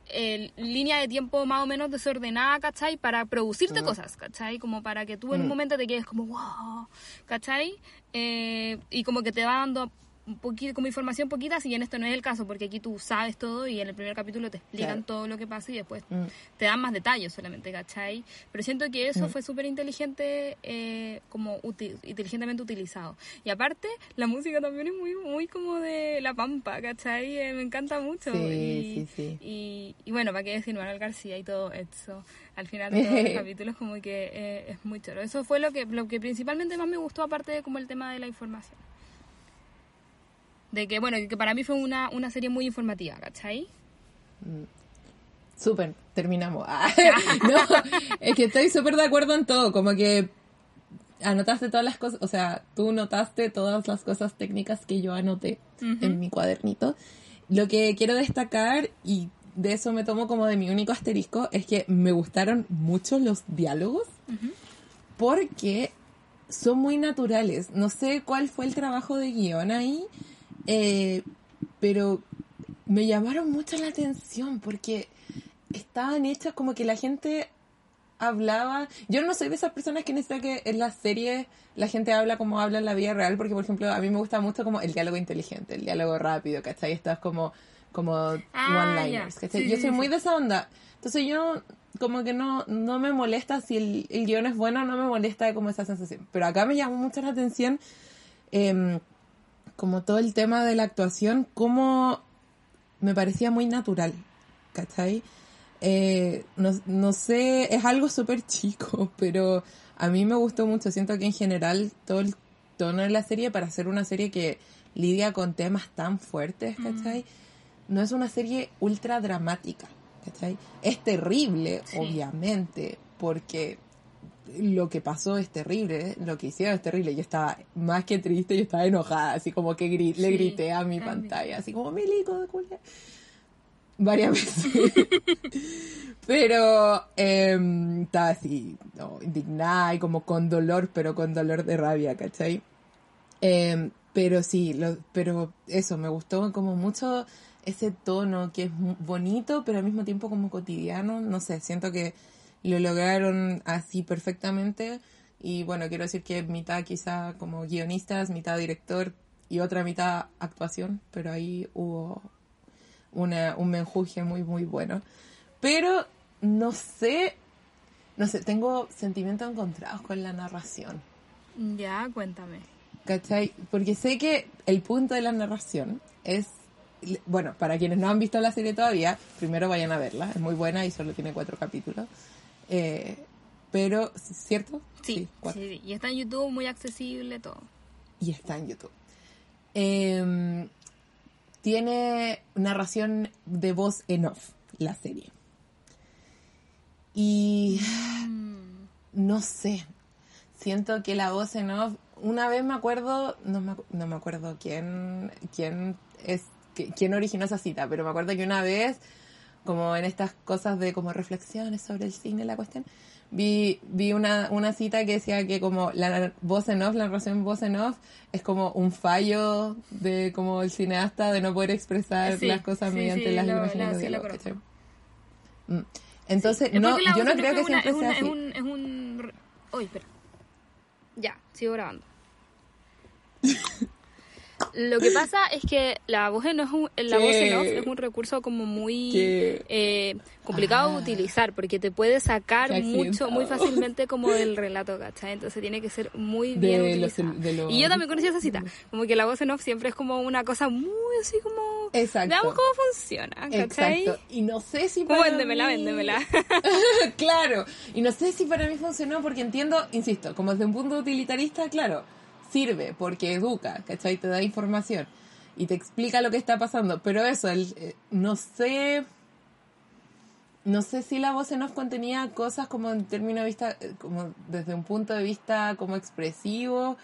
eh, línea de tiempo más o menos desordenada, ¿cachai? Para producirte cosas, ¿cachai? Como para que tú en un Mm. momento te quedes como, wow, ¿cachai? Eh, y como que te va dando un poquito, como información poquita, si bien esto no es el caso, porque aquí tú sabes todo y en el primer capítulo te explican Claro. todo lo que pasa y después Mm. te dan más detalles solamente, ¿cachai? Pero siento que eso Mm. fue súper inteligente, eh, como uti- inteligentemente utilizado. Y aparte, la música también es muy, muy como de La Pampa, ¿cachai? Eh, me encanta mucho. Sí, y, sí, sí. Y, y bueno, para qué decir Manuel García y todo eso. Al final de todos los [laughs] capítulos como que eh, es muy choro. Eso fue lo que, lo que principalmente más me gustó, aparte de como el tema de la información. De que, bueno, que para mí fue una, una serie muy informativa, ¿cachai? Súper, terminamos. [laughs] Ah, [laughs] no, es que estoy súper de acuerdo en todo, como que anotaste todas las cosas, o sea, tú notaste todas las cosas técnicas que yo anoté en mi cuadernito. Lo que quiero destacar, y de eso me tomo como de mi único asterisco, es que me gustaron mucho los diálogos, porque son muy naturales. No sé cuál fue el trabajo de guion ahí, eh, pero me llamaron mucho la atención porque estaban hechas como que la gente hablaba. Yo no soy de esas personas que necesita que en las series la gente habla como habla en la vida real, porque por ejemplo a mí me gusta mucho como el diálogo inteligente, el diálogo rápido, ¿cachai? Esto es como, como Ah, one-liners. ¿cachai? Sí, Yo soy muy de esa onda. Entonces yo como que no, no me molesta si el, el guion es bueno, no me molesta como esa sensación. Pero acá me llamó mucho la atención em, como todo el tema de la actuación, como me parecía muy natural, ¿cachai? Eh, no, no sé, es algo súper chico, [laughs] pero a mí me gustó mucho. Siento que en general todo el tono de la serie, para ser una serie que lidia con temas tan fuertes, ¿cachai? No es una serie ultra dramática, ¿cachai? Es terrible, Sí. obviamente, porque lo que pasó es terrible, lo que hicieron es terrible. Yo estaba más que triste, yo estaba enojada, así como que gri- le grité a mi también. pantalla, así como milico de culia. Varias [laughs] veces. pero eh, estaba así, no, indignada y como con dolor, pero con dolor de rabia, ¿cachai? Eh, pero sí, lo, pero eso, me gustó como mucho ese tono que es bonito, pero al mismo tiempo como cotidiano. No sé, siento que lo lograron así perfectamente. Y bueno, quiero decir que mitad quizá como guionistas, mitad director y otra mitad actuación, pero ahí hubo una, un menjuje muy, muy bueno. Pero no sé, no sé, tengo sentimientos encontrados con la narración. Ya, cuéntame. ¿Cachai? Porque sé que el punto de la narración es, bueno, para quienes no han visto la serie todavía, primero vayan a verla, es muy buena y solo tiene cuatro capítulos. Eh, pero, ¿cierto? Sí, cuatro. sí, y está en YouTube, muy accesible, todo. Y está en YouTube. Eh, tiene narración de voz en off, la serie. Y Mm. no sé, siento que la voz en off, una vez me acuerdo, no me, no me acuerdo quién, quién es, qui- quién originó esa cita, pero me acuerdo que una vez, como en estas cosas de como reflexiones sobre el cine, la cuestión, vi, vi una, una cita que decía que como la voz en off, la narración voz en off, es como un fallo de como el cineasta de no poder expresar Sí, las cosas sí, mediante sí, las lo- imágenes los sí, lo. Mm. Entonces, Es no, yo no creo que una- siempre es sea es así. un, es un... Uy, espera. Ya, sigo grabando. [laughs] Lo que pasa es que la voz en off, la ¿Qué? voz en off es un recurso como muy eh, complicado de Ah. utilizar porque te puede sacar Qué mucho, muy [laughs] fácilmente como del relato, ¿cachai? Entonces tiene que ser muy De bien los- utilizada. de los- Y yo también conocí esa cita, como que la voz en off siempre es como una cosa muy así como... Exacto. Veamos cómo funciona, ¿cachai? Exacto. Y no sé si para véndemela, mí- véndemela. [laughs] claro. Y no sé si para mí funcionó porque entiendo, insisto, como desde un punto utilitarista, claro, sirve porque educa, ¿cachai? Te da información y te explica lo que está pasando. Pero eso, el, eh, no sé... No sé si la voz en off contenía cosas como en términos de vista, eh, como desde un punto de vista como expresivo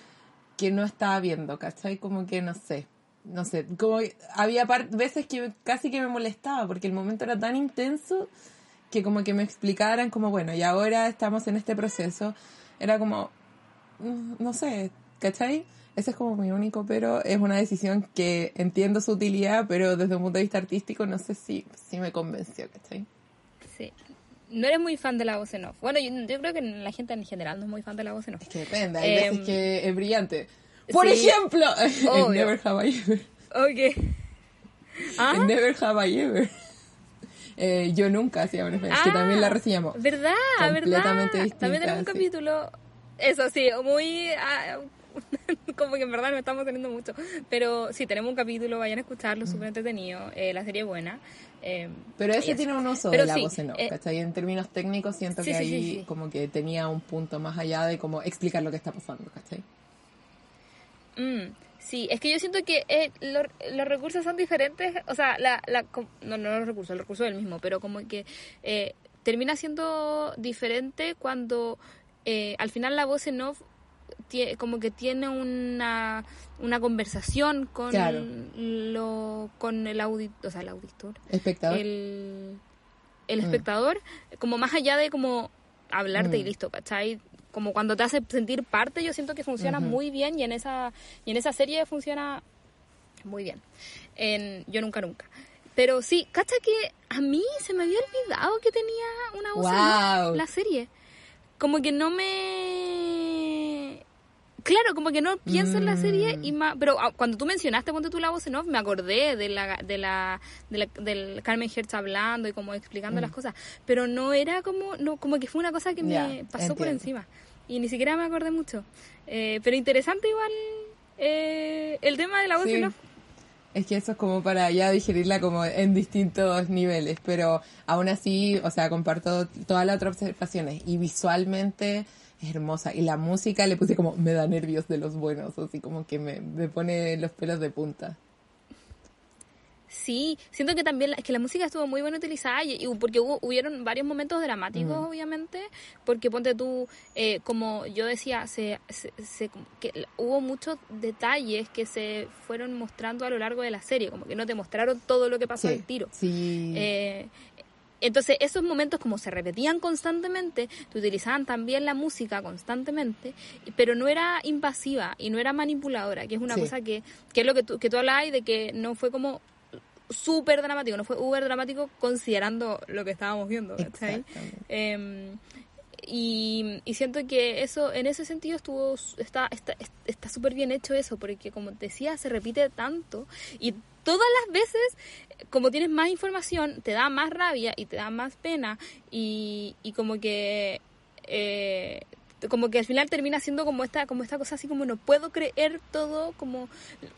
que no estaba viendo, ¿cachai? Como que no sé, no sé, como había veces que casi que me molestaba porque el momento era tan intenso que como que me explicaran como, bueno, y ahora estamos en este proceso, era como, mm, no sé, ¿cachai? Ese es como mi único, pero es una decisión que entiendo su utilidad, pero desde un punto de vista artístico no sé si, si me convenció, ¿cachai? Sí. No eres muy fan de la voz en off. Bueno, yo, yo creo que la gente en general no es muy fan de la voz en off. Es que depende, hay Em, veces que es brillante. Por sí, ejemplo, [laughs] en. Never Have I Ever. Ok. ¿Ah? En Never Have I Ever. [laughs] Eh, yo nunca hacía una que también la reseñamos. ¿Verdad? Completamente ¿verdad? distinta, También tenemos un sí. capítulo. Eso sí, muy. ah, [laughs] como que en verdad no estamos teniendo mucho. Pero sí, tenemos un capítulo, vayan a escucharlo, súper entretenido. Eh, la serie es buena. Eh, Pero ese tiene un uso Pero de la sí, voz en off, eh, ¿cachai? En términos técnicos siento Sí, que sí, ahí como que tenía un punto más allá de como explicar lo que está pasando, ¿cachai? Mm, sí, es que yo siento que eh, lo- los recursos son diferentes, o sea, la, la, no, no los recursos, el recurso es el mismo, pero como que eh, termina siendo diferente cuando eh, al final la voz en off como que tiene una, una conversación con Claro. lo con el auditor, o sea, el auditor, Espectador. el, el Mm. espectador, como más allá de como hablarte y Mm. listo, ¿cachai? Como cuando te hace sentir parte, yo siento que funciona muy bien y en esa y en esa serie funciona muy bien. En Yo Nunca Nunca. Pero sí, cacha que a mí se me había olvidado que tenía una voz en la serie. Como que no me... Claro, como que no pienso en la serie y Mm. más... Pero ah, cuando tú mencionaste, ponte tú la voz en off, me acordé de la, de la, de la- del Carmen Hertz hablando y como explicando las cosas. Pero no era como... no Como que fue una cosa que Mm. Ya, me pasó por entiendo. encima. Y ni siquiera me acordé mucho. Eh, pero interesante igual eh, el tema de la voz Sí. en off. Es que eso es como para ya digerirla como en distintos niveles, pero aún así, o sea, comparto todas las otras observaciones y visualmente es hermosa y la música le puse como me da nervios de los buenos, así como que me, me pone los pelos de punta. Sí, siento que también es que la música estuvo muy bien utilizada y, y porque hubo, hubieron varios momentos dramáticos, obviamente, porque ponte tú, eh, como yo decía, se, se, se- que hubo muchos detalles que se fueron mostrando a lo largo de la serie, como que no te mostraron todo lo que pasó Sí, al tiro. sí. Eh, entonces, esos momentos como se repetían constantemente, te utilizaban también la música constantemente, pero no era invasiva y no era manipuladora, que es una Sí. cosa que, que es lo que tú, que tú hablabas de que no fue como súper dramático, no fue uber dramático considerando lo que estábamos viendo, ¿cachai? Em, y, y siento que eso, en ese sentido, estuvo está está está súper bien hecho eso, porque como te decía, se repite tanto y todas las veces, como tienes más información, te da más rabia y te da más pena y, y como que eh, como que al final termina siendo como esta como esta cosa así como no puedo creer todo como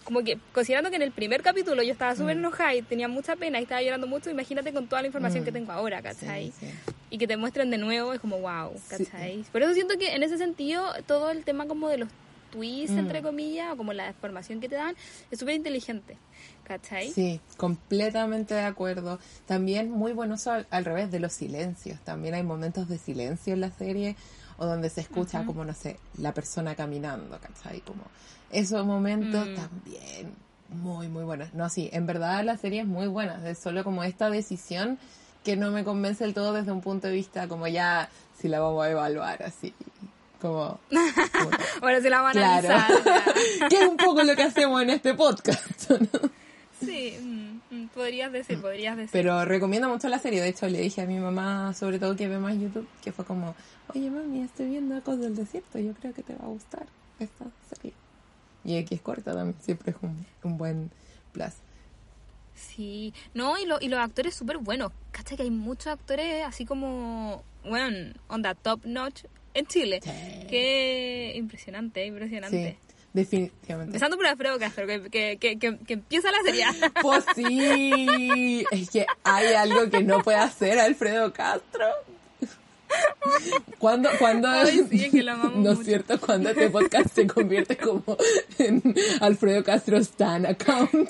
como que considerando que en el primer capítulo yo estaba súper enojada y tenía mucha pena y estaba llorando mucho imagínate con toda la información Mm. que tengo ahora ¿cachai? Sí, sí. y que te muestren de nuevo es como wow, Sí. ¿cachai? Por eso siento que en ese sentido todo el tema como de los twist, entre comillas, o como la deformación que te dan, es súper inteligente. ¿Cachai? Sí, completamente de acuerdo. También muy bueno al, al, revés de los silencios. También hay momentos de silencio en la serie o donde se escucha como, no sé, la persona caminando, ¿cachai? Como esos momentos mm. también muy, muy buenos. No, sí, en verdad la serie es muy buena. Es solo como esta decisión que no me convence del todo desde un punto de vista como ya si la vamos a evaluar así como, [laughs] ahora se la van a analizar [laughs] que es un poco lo que hacemos en este podcast [laughs] ¿no? Sí mm, mm, podrías decir podrías decir pero recomiendo mucho la serie de hecho le dije a mi mamá sobre todo que ve más YouTube que fue como oye mami estoy viendo Ecos del Desierto yo creo que te va a gustar esta serie y aquí es corta también siempre es un, un buen plus Sí, no, y, lo, y los actores súper buenos. ¿Cachai? Que hay muchos actores así como, bueno, onda top notch en Chile. Qué impresionante, impresionante. Sí, definitivamente. Empezando por Alfredo Castro, que, que, que, que, empieza la serie. [laughs] Pues sí, es que hay algo que no puede hacer Alfredo Castro. Cuando, cuando sí, que no es cierto, cuando este podcast se convierte como en Alfredo Castro Stan account. [laughs]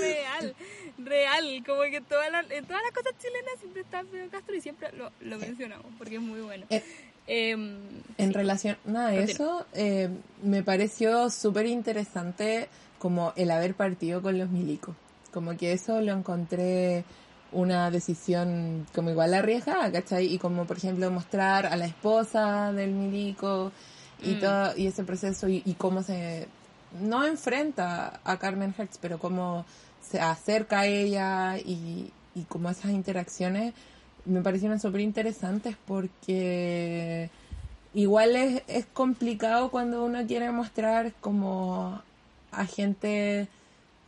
real, real. Como que todas las, en todas las cosas chilenas siempre está Alfredo Castro y siempre lo, lo mencionamos porque es muy bueno. Eh, em, en relación a eso, eh, me pareció súper interesante como el haber partido con los milicos. Como que eso lo encontré una decisión como igual arriesgada, ¿cachai? Y como por ejemplo mostrar a la esposa del milico y mm. todo, y ese proceso y, y cómo se no enfrenta a Carmen Hertz, pero como se acerca a ella y, y como esas interacciones me parecieron súper interesantes porque igual es, es complicado cuando uno quiere mostrar como a gente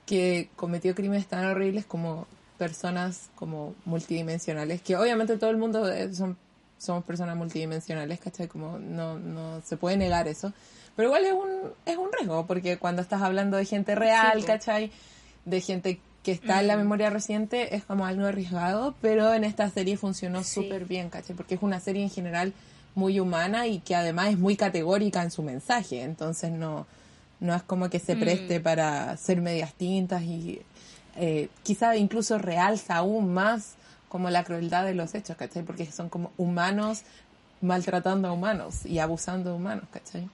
que cometió crímenes tan horribles como personas como multidimensionales, que obviamente todo el mundo son, somos personas multidimensionales, ¿cachai? Como no, no se puede negar eso. Pero igual es un, es un riesgo, porque cuando estás hablando de gente real, ¿cachai? De gente que está en la memoria reciente, es como algo arriesgado, pero en esta serie funcionó súper bien, ¿cachai? Porque es una serie en general muy humana y que además es muy categórica en su mensaje, entonces no, no es como que se mm. preste para ser medias tintas y eh, quizá incluso realza aún más como la crueldad de los hechos, ¿cachai? Porque son como humanos maltratando a humanos y abusando de humanos, ¿cachai?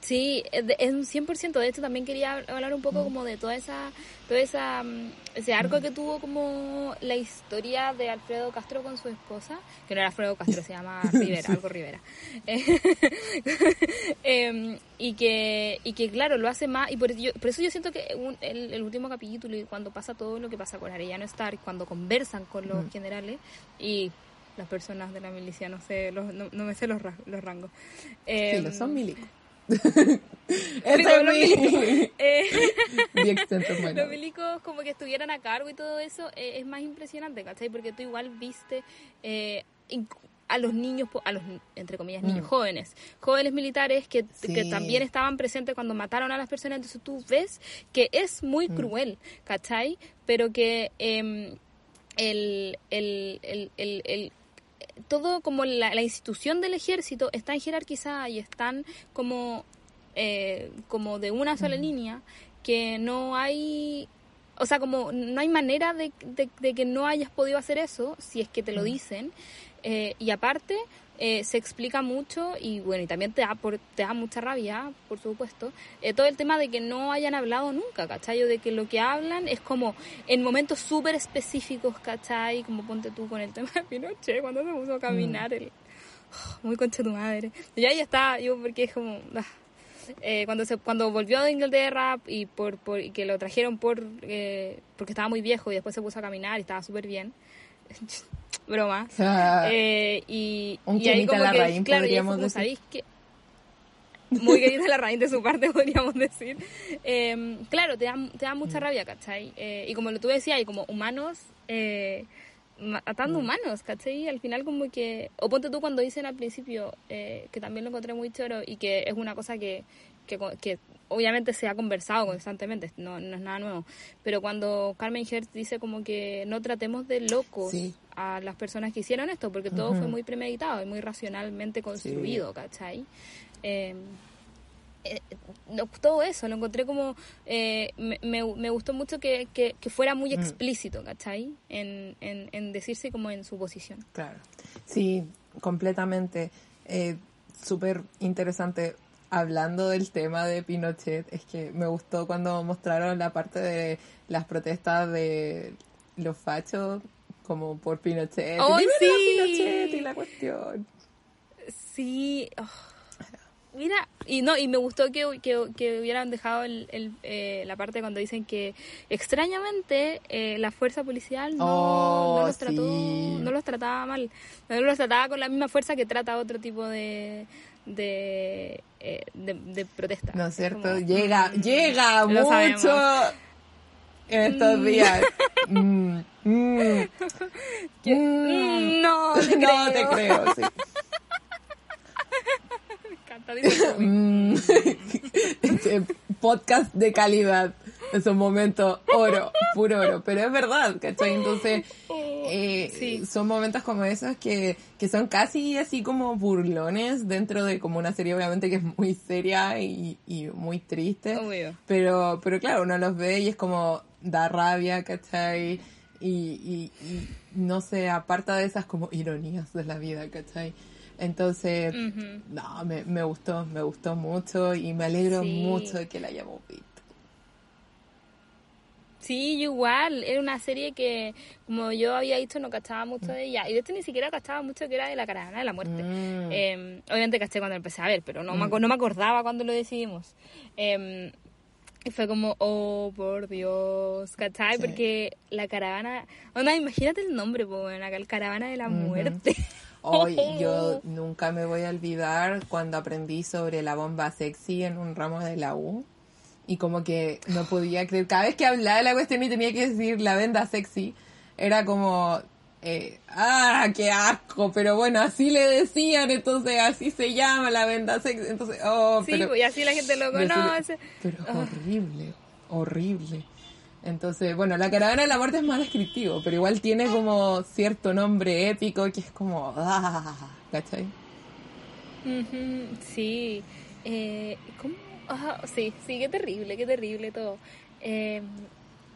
Sí, es un 100%. De hecho, también quería hablar un poco como de toda esa, toda esa, mm, ese arco que tuvo como la historia de Alfredo Castro con su esposa, que no era Alfredo Castro, se llama [laughs] Rivera, algo Rivera. [laughs] Em, y que, y que claro, lo hace más, y por, eso yo siento que el, último capítulo y cuando pasa todo lo que pasa con Arellano Star, cuando conversan con los generales y las personas de la milicia, no sé, los, no, me sé los, los rangos. sí, los son em, milicos. [laughs] Eh, los milicos como que estuvieran a cargo y todo eso eh, es más impresionante, ¿cachai? Porque tú igual viste eh, a los niños, a los, entre comillas, niños mm. jóvenes, jóvenes militares que, también estaban presentes cuando mataron a las personas, entonces tú ves que es muy mm. cruel, ¿cachai? Pero que em, el, el, el, todo como la, institución del ejército está en jerarquizada y están como, eh, como de una sola línea que no hay o sea, como no hay manera de, de, que no hayas podido hacer eso si es que te lo dicen. Eh, y aparte, eh, se explica mucho y bueno, y también te da, por, te da mucha rabia, por supuesto, eh, todo el tema de que no hayan hablado nunca, ¿cachai? O de que lo que hablan es como en momentos súper específicos, ¿cachai? Como ponte tú con el tema de Pinochet, cuando se puso a caminar, mm. el, muy concha tu madre. Y ahí está, yo porque es como... Ah, eh, cuando se cuando volvió de Inglaterra y por, por que lo trajeron por porque estaba muy viejo y después se puso a caminar y estaba súper bien broma. eh, y, un y ahí como la que, claro, podríamos decir. ¿sabéis que muy querida la raíz de su parte, [laughs] podríamos decir. Eh, claro, te da, te da mucha mm. rabia, ¿cachai? Eh, y como lo tú decías, y como humanos eh, matando mm. humanos, ¿cachai? Al final como que... O ponte tú cuando dicen al principio, eh, que también lo encontré muy choro y que es una cosa que, que, que obviamente se ha conversado constantemente, no, no es nada nuevo, pero cuando Carmen Hertz dice como que no tratemos de locos Sí. a las personas que hicieron esto, porque todo fue muy premeditado y muy racionalmente construido, ¿cachai? Eh, eh, no, todo eso, lo encontré como, eh, me, me, me gustó mucho que, que, que fuera muy explícito, ¿cachai? En, en, en decirse como en su posición. Claro. Sí, completamente. Eh, Súper interesante. Hablando del tema de Pinochet, es que me gustó cuando mostraron la parte de las protestas de los fachos, como por Pinochet. ¡Ay, ¡Liberen a sí! Pinochet! Y la cuestión. Sí. oh. Mira, y no, y me gustó que, que, que hubieran dejado el, el, eh, la parte cuando dicen que extrañamente eh, la fuerza policial no, Oh, no los trató, sí. no los trataba mal, no los trataba con la misma fuerza que trata otro tipo de de, eh, de, de protesta. ¿No es cierto? Como, llega, mm, llega mucho sabemos. en estos días. [laughs] Mm, mm, mm. mm, no, [laughs] te no te creo, sí. [laughs] Me encanta, dice. Mm. Este podcast de calidad. Esos momentos oro, puro oro. Pero es verdad, ¿cachai? Entonces, [laughs] eh, Sí. son momentos como esos que, que son casi así como burlones dentro de como una serie obviamente que es muy seria y, y muy triste. Obvio. Pero, pero claro, uno los ve y es como da rabia, ¿cachai? Y, y, y no se aparta de esas como ironías de la vida, ¿cachai? Entonces, no, me, me gustó, me gustó mucho y me alegro Sí. mucho de que la hayamos visto. Sí, yo igual. Era una serie que, como yo había dicho, no cachaba mucho de ella. Y de hecho ni siquiera cachaba mucho que era de la caravana de la muerte. Mm. Eh, obviamente caché cuando empecé a ver, pero no, me, aco- no me acordaba cuando lo decidimos. Eh, y fue como, oh, por Dios, ¿cachai? Sí. Porque la caravana... Onda, imagínate el nombre, weón, la caravana de la muerte. [laughs] Hoy yo nunca me voy a olvidar cuando aprendí sobre la bomba sexy en un ramo de la U. Y como que no podía creer, cada vez que hablaba de la cuestión y tenía que decir la venda sexy, era como, eh, ah, qué asco, pero bueno, así le decían, entonces así se llama la venda sexy, entonces, oh, sí, pero... pues, y así la gente lo conoce. Pero Ah. horrible, horrible. Entonces, bueno, la caravana de la muerte es más descriptivo, pero igual tiene como cierto nombre épico que es como, ah, ¿cachai? Sí. Eh, ¿Cómo? Ajá, sí, sí, qué terrible, qué terrible todo. Eh,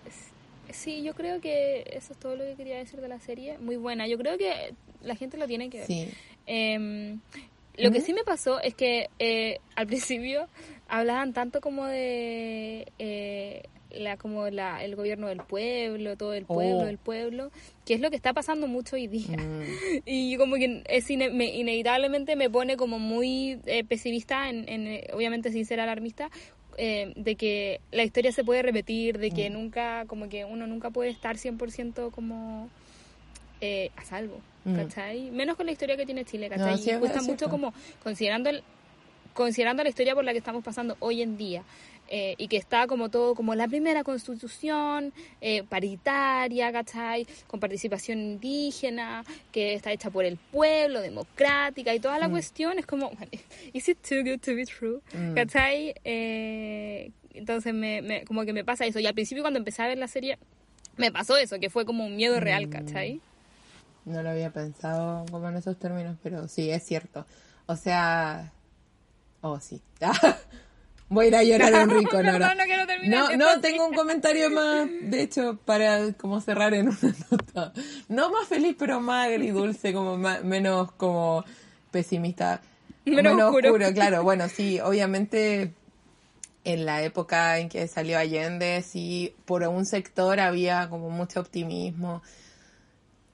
s- sí, yo creo que eso es todo lo que quería decir de la serie. Muy buena. Yo creo que la gente lo tiene que ver. Sí. Eh, lo que sí me pasó es que eh, al [laughs] principio hablaban tanto como de eh, la como la, el gobierno del pueblo, todo el pueblo, Oh. el pueblo, que es lo que está pasando mucho hoy día. Mm, [laughs] Y como que es ine- me- inevitablemente me pone como muy eh, pesimista, en, en, obviamente sin ser alarmista, eh, de que la historia se puede repetir, de Mm. que nunca, como que uno nunca puede estar 100% como eh, a salvo, Mm. ¿cachai? Menos con la historia que tiene Chile, ¿cachai? No, sí, y es cuesta mucho como considerando el, considerando la historia por la que estamos pasando hoy en día eh, y que está como todo como la primera constitución eh, paritaria, ¿cachai? Con participación indígena, que está hecha por el pueblo, democrática y toda la cuestión es como, ¿is it too good to be true? Mm. ¿Cachai? Eh, entonces me, me- como que me pasa eso y al principio cuando empecé a ver la serie me pasó eso, que fue como un miedo real, ¿cachai? no lo había pensado como en esos términos, pero sí, es cierto. O sea, oh, sí. [laughs] Voy a ir a llorar a un [laughs] rico, Perdón, Nora. no quiero terminar No, no, tengo un comentario [laughs] más, de hecho, para como cerrar en una nota. No más feliz, pero más agridulce, como más, menos como pesimista. Menos oscuro. claro. [laughs] Bueno, sí, obviamente en la época en que salió Allende, sí, por un sector había como mucho optimismo,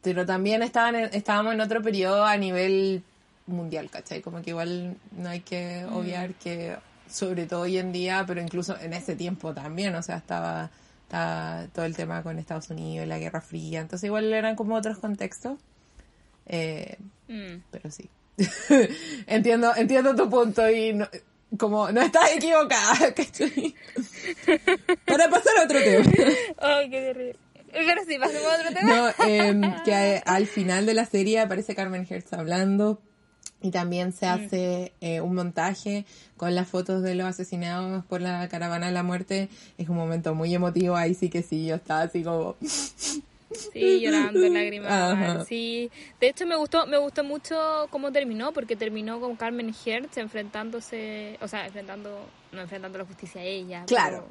pero también estaban en- estábamos en otro periodo a nivel mundial, ¿cachai? Como que igual no hay que obviar que, sobre todo hoy en día, pero incluso en ese tiempo también, o sea, estaba, estaba todo el tema con Estados Unidos, la Guerra Fría, entonces igual eran como otros contextos, eh, Mm. pero sí. [laughs] entiendo, entiendo tu punto y no, como no estás equivocada, [laughs] ¿cachai? Para pasar a otro tema. [laughs] Ay, qué terrible. Pero sí, pasemos a otro tema. No, em, que al final de la serie aparece Carmen Hertz hablando Y también se hace eh, un montaje con las fotos de los asesinados por la caravana de la muerte. Es un momento muy emotivo, ahí sí que sí, yo estaba así como... Sí, llorando, lágrimas. Sí, de hecho me gustó, me gustó mucho cómo terminó, porque terminó con Carmen Hertz enfrentándose, o sea, enfrentando, no enfrentando la justicia a ella. Claro.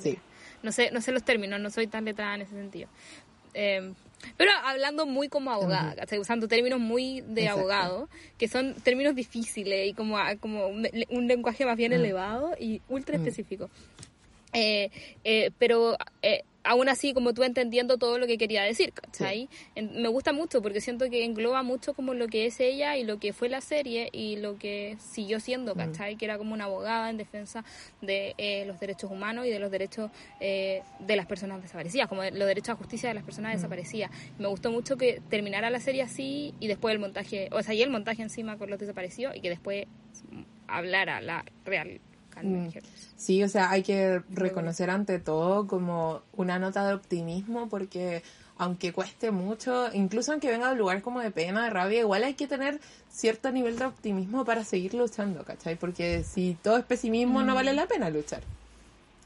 sí. No sé, no sé los términos, no soy tan letrada en ese sentido. Eh, pero hablando muy como abogada, usando términos muy de abogado, que son términos difíciles y como, como un, lenguaje más bien elevado y ultra específico. Eh, eh, pero eh, aún así como tú entendiendo todo lo que quería decir, ¿cachai? Me gusta mucho porque siento que engloba mucho como lo que es ella y lo que fue la serie y lo que siguió siendo, mm. ¿cachai? Que era como una abogada en defensa de eh, los derechos humanos y de los derechos eh, de las personas desaparecidas, como los derechos a justicia de las personas mm. desaparecidas. Me gustó mucho que terminara la serie así y después el montaje, o sea, y el montaje encima con los desaparecidos y que después hablara la real Mm. Sí, o sea, hay que reconocer ante todo como una nota de optimismo porque aunque cueste mucho, incluso aunque venga de un lugar como de pena, de rabia, igual hay que tener cierto nivel de optimismo para seguir luchando, ¿cachai? Porque si todo es pesimismo, no vale mm. la pena luchar,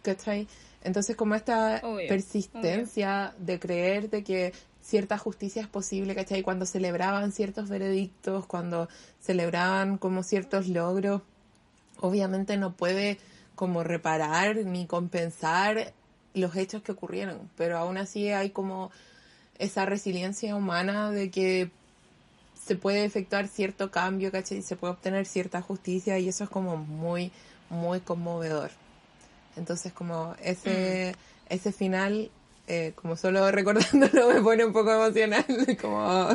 ¿cachai? Entonces, como esta persistencia de creer de que cierta justicia es posible, ¿cachai? Cuando celebraban ciertos veredictos, cuando celebraban como ciertos logros, obviamente no puede como reparar ni compensar los hechos que ocurrieron, pero aún así hay como esa resiliencia humana de que se puede efectuar cierto cambio, ¿cachai? Se puede obtener cierta justicia y eso es como muy, muy conmovedor. Entonces como ese, mm. ese final, eh, como solo [laughs] recordándolo me pone un poco emocional, [laughs] como.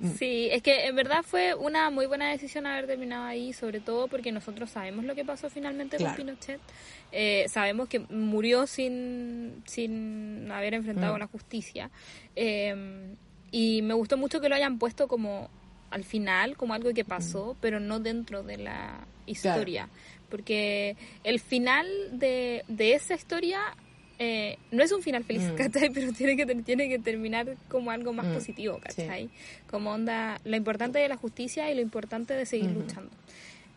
[laughs] Sí, es que en verdad fue una muy buena decisión haber terminado ahí, sobre todo porque nosotros sabemos lo que pasó finalmente con Pinochet. Eh, sabemos que murió sin, sin haber enfrentado mm. la justicia. Eh, y me gustó mucho que lo hayan puesto como al final, como algo que pasó, mm. pero no dentro de la historia. Porque el final de, de esa historia eh, no es un final feliz, mm. [laughs] Pero tiene que, tiene que terminar como algo más mm. positivo, ¿cachai? Como onda, lo importante de la justicia y lo importante de seguir luchando.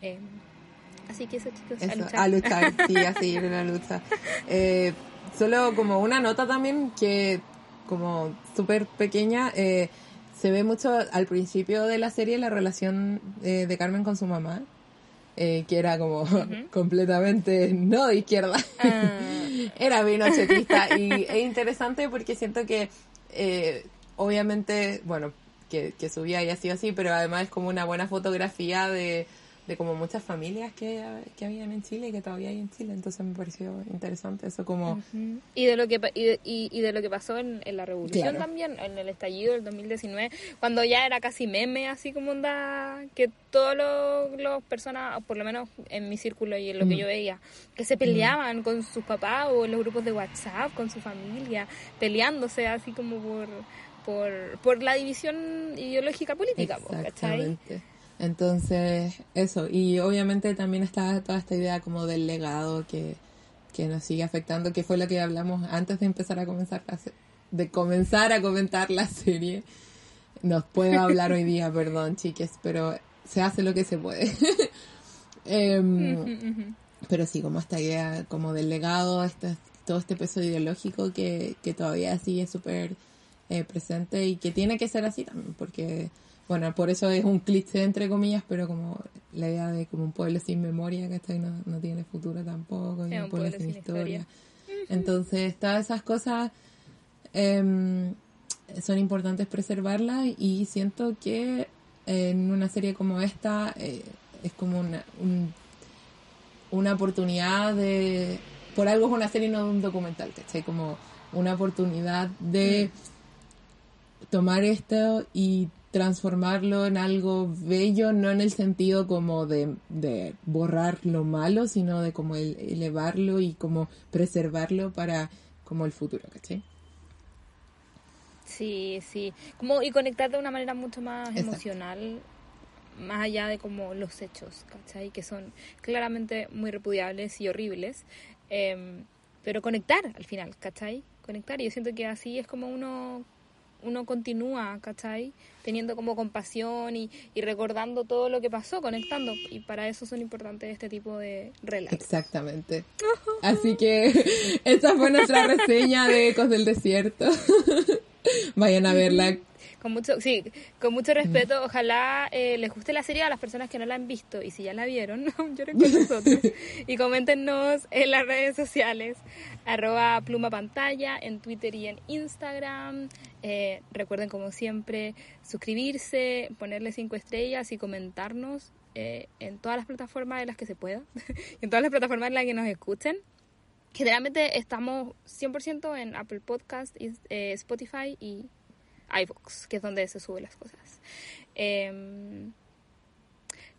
Eh, así que eso, chicos, a luchar. A luchar, [laughs] sí, a seguir en la lucha. Eh, solo como una nota también que, como súper pequeña, se ve mucho al principio de la serie la relación de Carmen con su mamá. Que era como [laughs] completamente no de izquierda. Ah [laughs] era vinochetista y [laughs] es interesante porque siento que eh, obviamente, bueno, que, que su vida haya sido así, pero además es como una buena fotografía de, de como muchas familias que, que habían en Chile y que todavía hay en Chile. Entonces me pareció interesante eso como... Y de lo que y, y, de lo que pasó en, la revolución también, en el estallido del 2019, cuando ya era casi meme, así como onda, que todos los, personas, por lo menos en mi círculo y en lo que mm. yo veía, que se peleaban con sus papás o en los grupos de WhatsApp, con su familia, peleándose así como por... Por, por la división ideológica política, ¿cachai? Entonces, eso. Y obviamente también está toda esta idea como del legado que, que nos sigue afectando, que fue lo que hablamos antes de empezar a comenzar de comenzar a comentar la serie. Nos puedo hablar hoy día, [laughs] perdón, chiques, pero se hace lo que se puede. [laughs] Em, pero sí, como esta idea como del legado, este, todo este peso ideológico que, que todavía sigue súper eh, presente y que tiene que ser así también, porque bueno, por eso es un cliché entre comillas, pero como la idea de como un pueblo sin memoria, que no, no tiene futuro tampoco, y un, pueblo, sin, historia. Entonces, todas esas cosas em, son importantes preservarlas y siento que en una serie como esta eh, es como una, una oportunidad de... Por algo es una serie no un documental, ¿cachai? Como una oportunidad de mm. tomar esto y transformarlo en algo bello, no en el sentido como de, de borrar lo malo, sino de como elevarlo y como preservarlo para como el futuro, ¿cachai? Sí, sí. Como, y conectar de una manera mucho más emocional, más allá de como los hechos, ¿cachai? Que son claramente muy repudiables y horribles. Em, pero conectar al final, ¿cachai? Conectar. Y yo siento que así es como uno uno continúa, ¿cachai? Teniendo como compasión y, y recordando todo lo que pasó, conectando. Y para eso son importantes este tipo de relatos. Exactamente. [laughs] Así que esta fue nuestra reseña de Ecos del Desierto. [laughs] Vayan a verla. Con mucho, sí, con mucho respeto, ojalá eh, les guste la serie a las personas que no la han visto y si ya la vieron, [laughs] lloren con nosotros [laughs] y coméntenos en las redes sociales, arroba pluma pantalla, en Twitter y en Instagram. Eh, recuerden como siempre suscribirse, ponerle cinco estrellas y comentarnos eh, en todas las plataformas en las que se pueda, [laughs] en todas las plataformas en las que nos escuchen. Generalmente estamos 100% en Apple Podcast, Spotify y iVoox, que es donde se suben las cosas. Eh,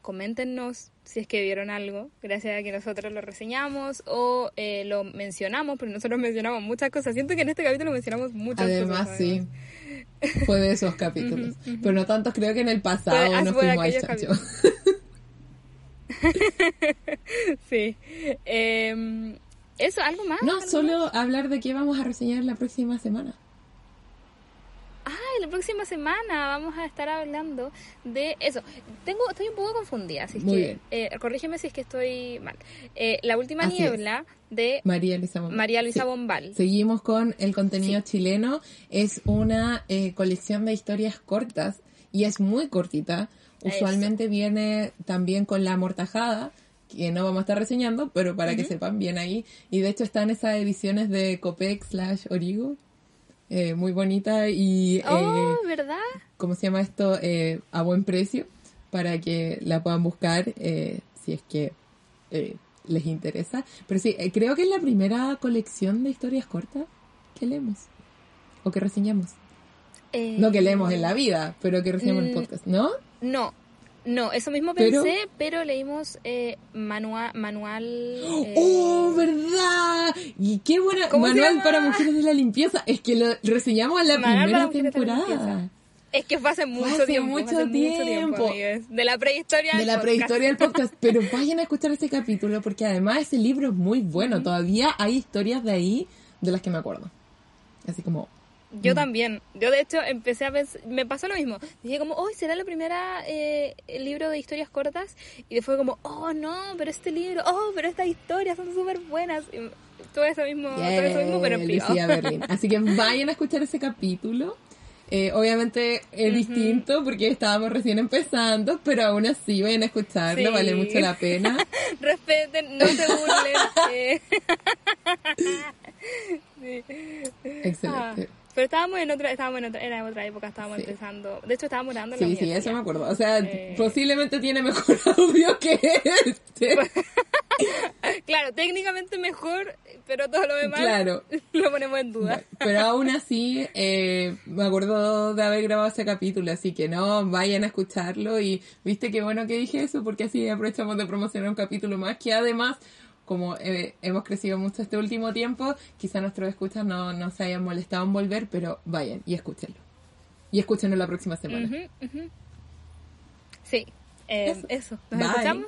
coméntenos si es que vieron algo, gracias a que nosotros lo reseñamos o eh, lo mencionamos, pero nosotros mencionamos muchas cosas. Siento que en este capítulo mencionamos muchas además, cosas. Además, sí. Fue de esos capítulos. Pero no tantos, creo que en el pasado Fue- nos fue de fuimos al chancho. [laughs] sí. Eh, eso, algo más. No, ¿Algo solo hablar de qué vamos a reseñar la próxima semana. Ay, la próxima semana vamos a estar hablando de eso. Tengo, estoy un poco confundida, así Muy que bien. eh, corrígeme si es que estoy mal. Eh, la última Así niebla de María Luisa Bombal. María Luisa Sí. Bombal. Seguimos con el contenido chileno. Es una eh, colección de historias cortas y es muy cortita. Eso. Usualmente viene también con la amortajada, que no vamos a estar reseñando, pero para que sepan bien ahí. Y de hecho están esas ediciones de Copec slash Origo. Eh, muy bonita y, eh, Oh, ¿verdad? ¿cómo se llama esto? Eh, a buen precio para que la puedan buscar eh, si es que eh, les interesa. Pero sí, creo que es la primera colección de historias cortas que leemos o que reseñamos. No que leemos en la vida, pero que reseñamos en el Mm. podcast, ¿no? No, no, eso mismo pensé, pero, leímos eh, manua- manual. eh, ¡Oh, verdad! Y qué buena ¿Cómo se manual para mujeres de la limpieza. Es que lo reseñamos en la Manual primera temporada. Es que fue hace mucho hace tiempo. mucho hace mucho tiempo, tiempo. amigues. De la prehistoria de del la podcast. prehistoria del podcast, [laughs] pero vayan a escuchar ese capítulo porque además ese libro es muy bueno. Todavía hay historias de ahí de las que me acuerdo. Así como, Yo también. Yo de hecho empecé a pensar, me pasó lo mismo. Dije como, hoy será la primera eh, el libro de historias cortas y después como, oh no, pero este libro, oh, pero estas historias son súper buenas. Y todo eso mismo, todo eso mismo, pero en. [laughs] Así que vayan a escuchar ese capítulo. Eh, obviamente es distinto porque estábamos recién empezando, pero aún así vayan a escucharlo, Sí. vale mucho la pena. [laughs] Respeten, no se burlen. [laughs] eh. Sí. Excelente. Ah, pero estábamos en otra, estábamos en otra, era otra época, estábamos Sí. empezando. De hecho, estábamos grabando en la Sí, sí, eso me acuerdo. O sea, Eh. posiblemente tiene mejor [laughs] audio que este. [laughs] Claro, técnicamente mejor, pero todo lo demás Claro. [laughs] lo ponemos en duda. Pero aún así, eh, me acuerdo de haber grabado ese capítulo, así que no, vayan a escucharlo y viste qué bueno que dije eso, porque así aprovechamos de promocionar un capítulo más, que además, como eh, hemos crecido mucho este último tiempo, quizá nuestros escuchas no, no se hayan molestado en volver, pero vayan y escúchenlo. Y escúchenlo la próxima semana. Sí, eh, Eso. eso. ¿Nos Bye. escuchamos?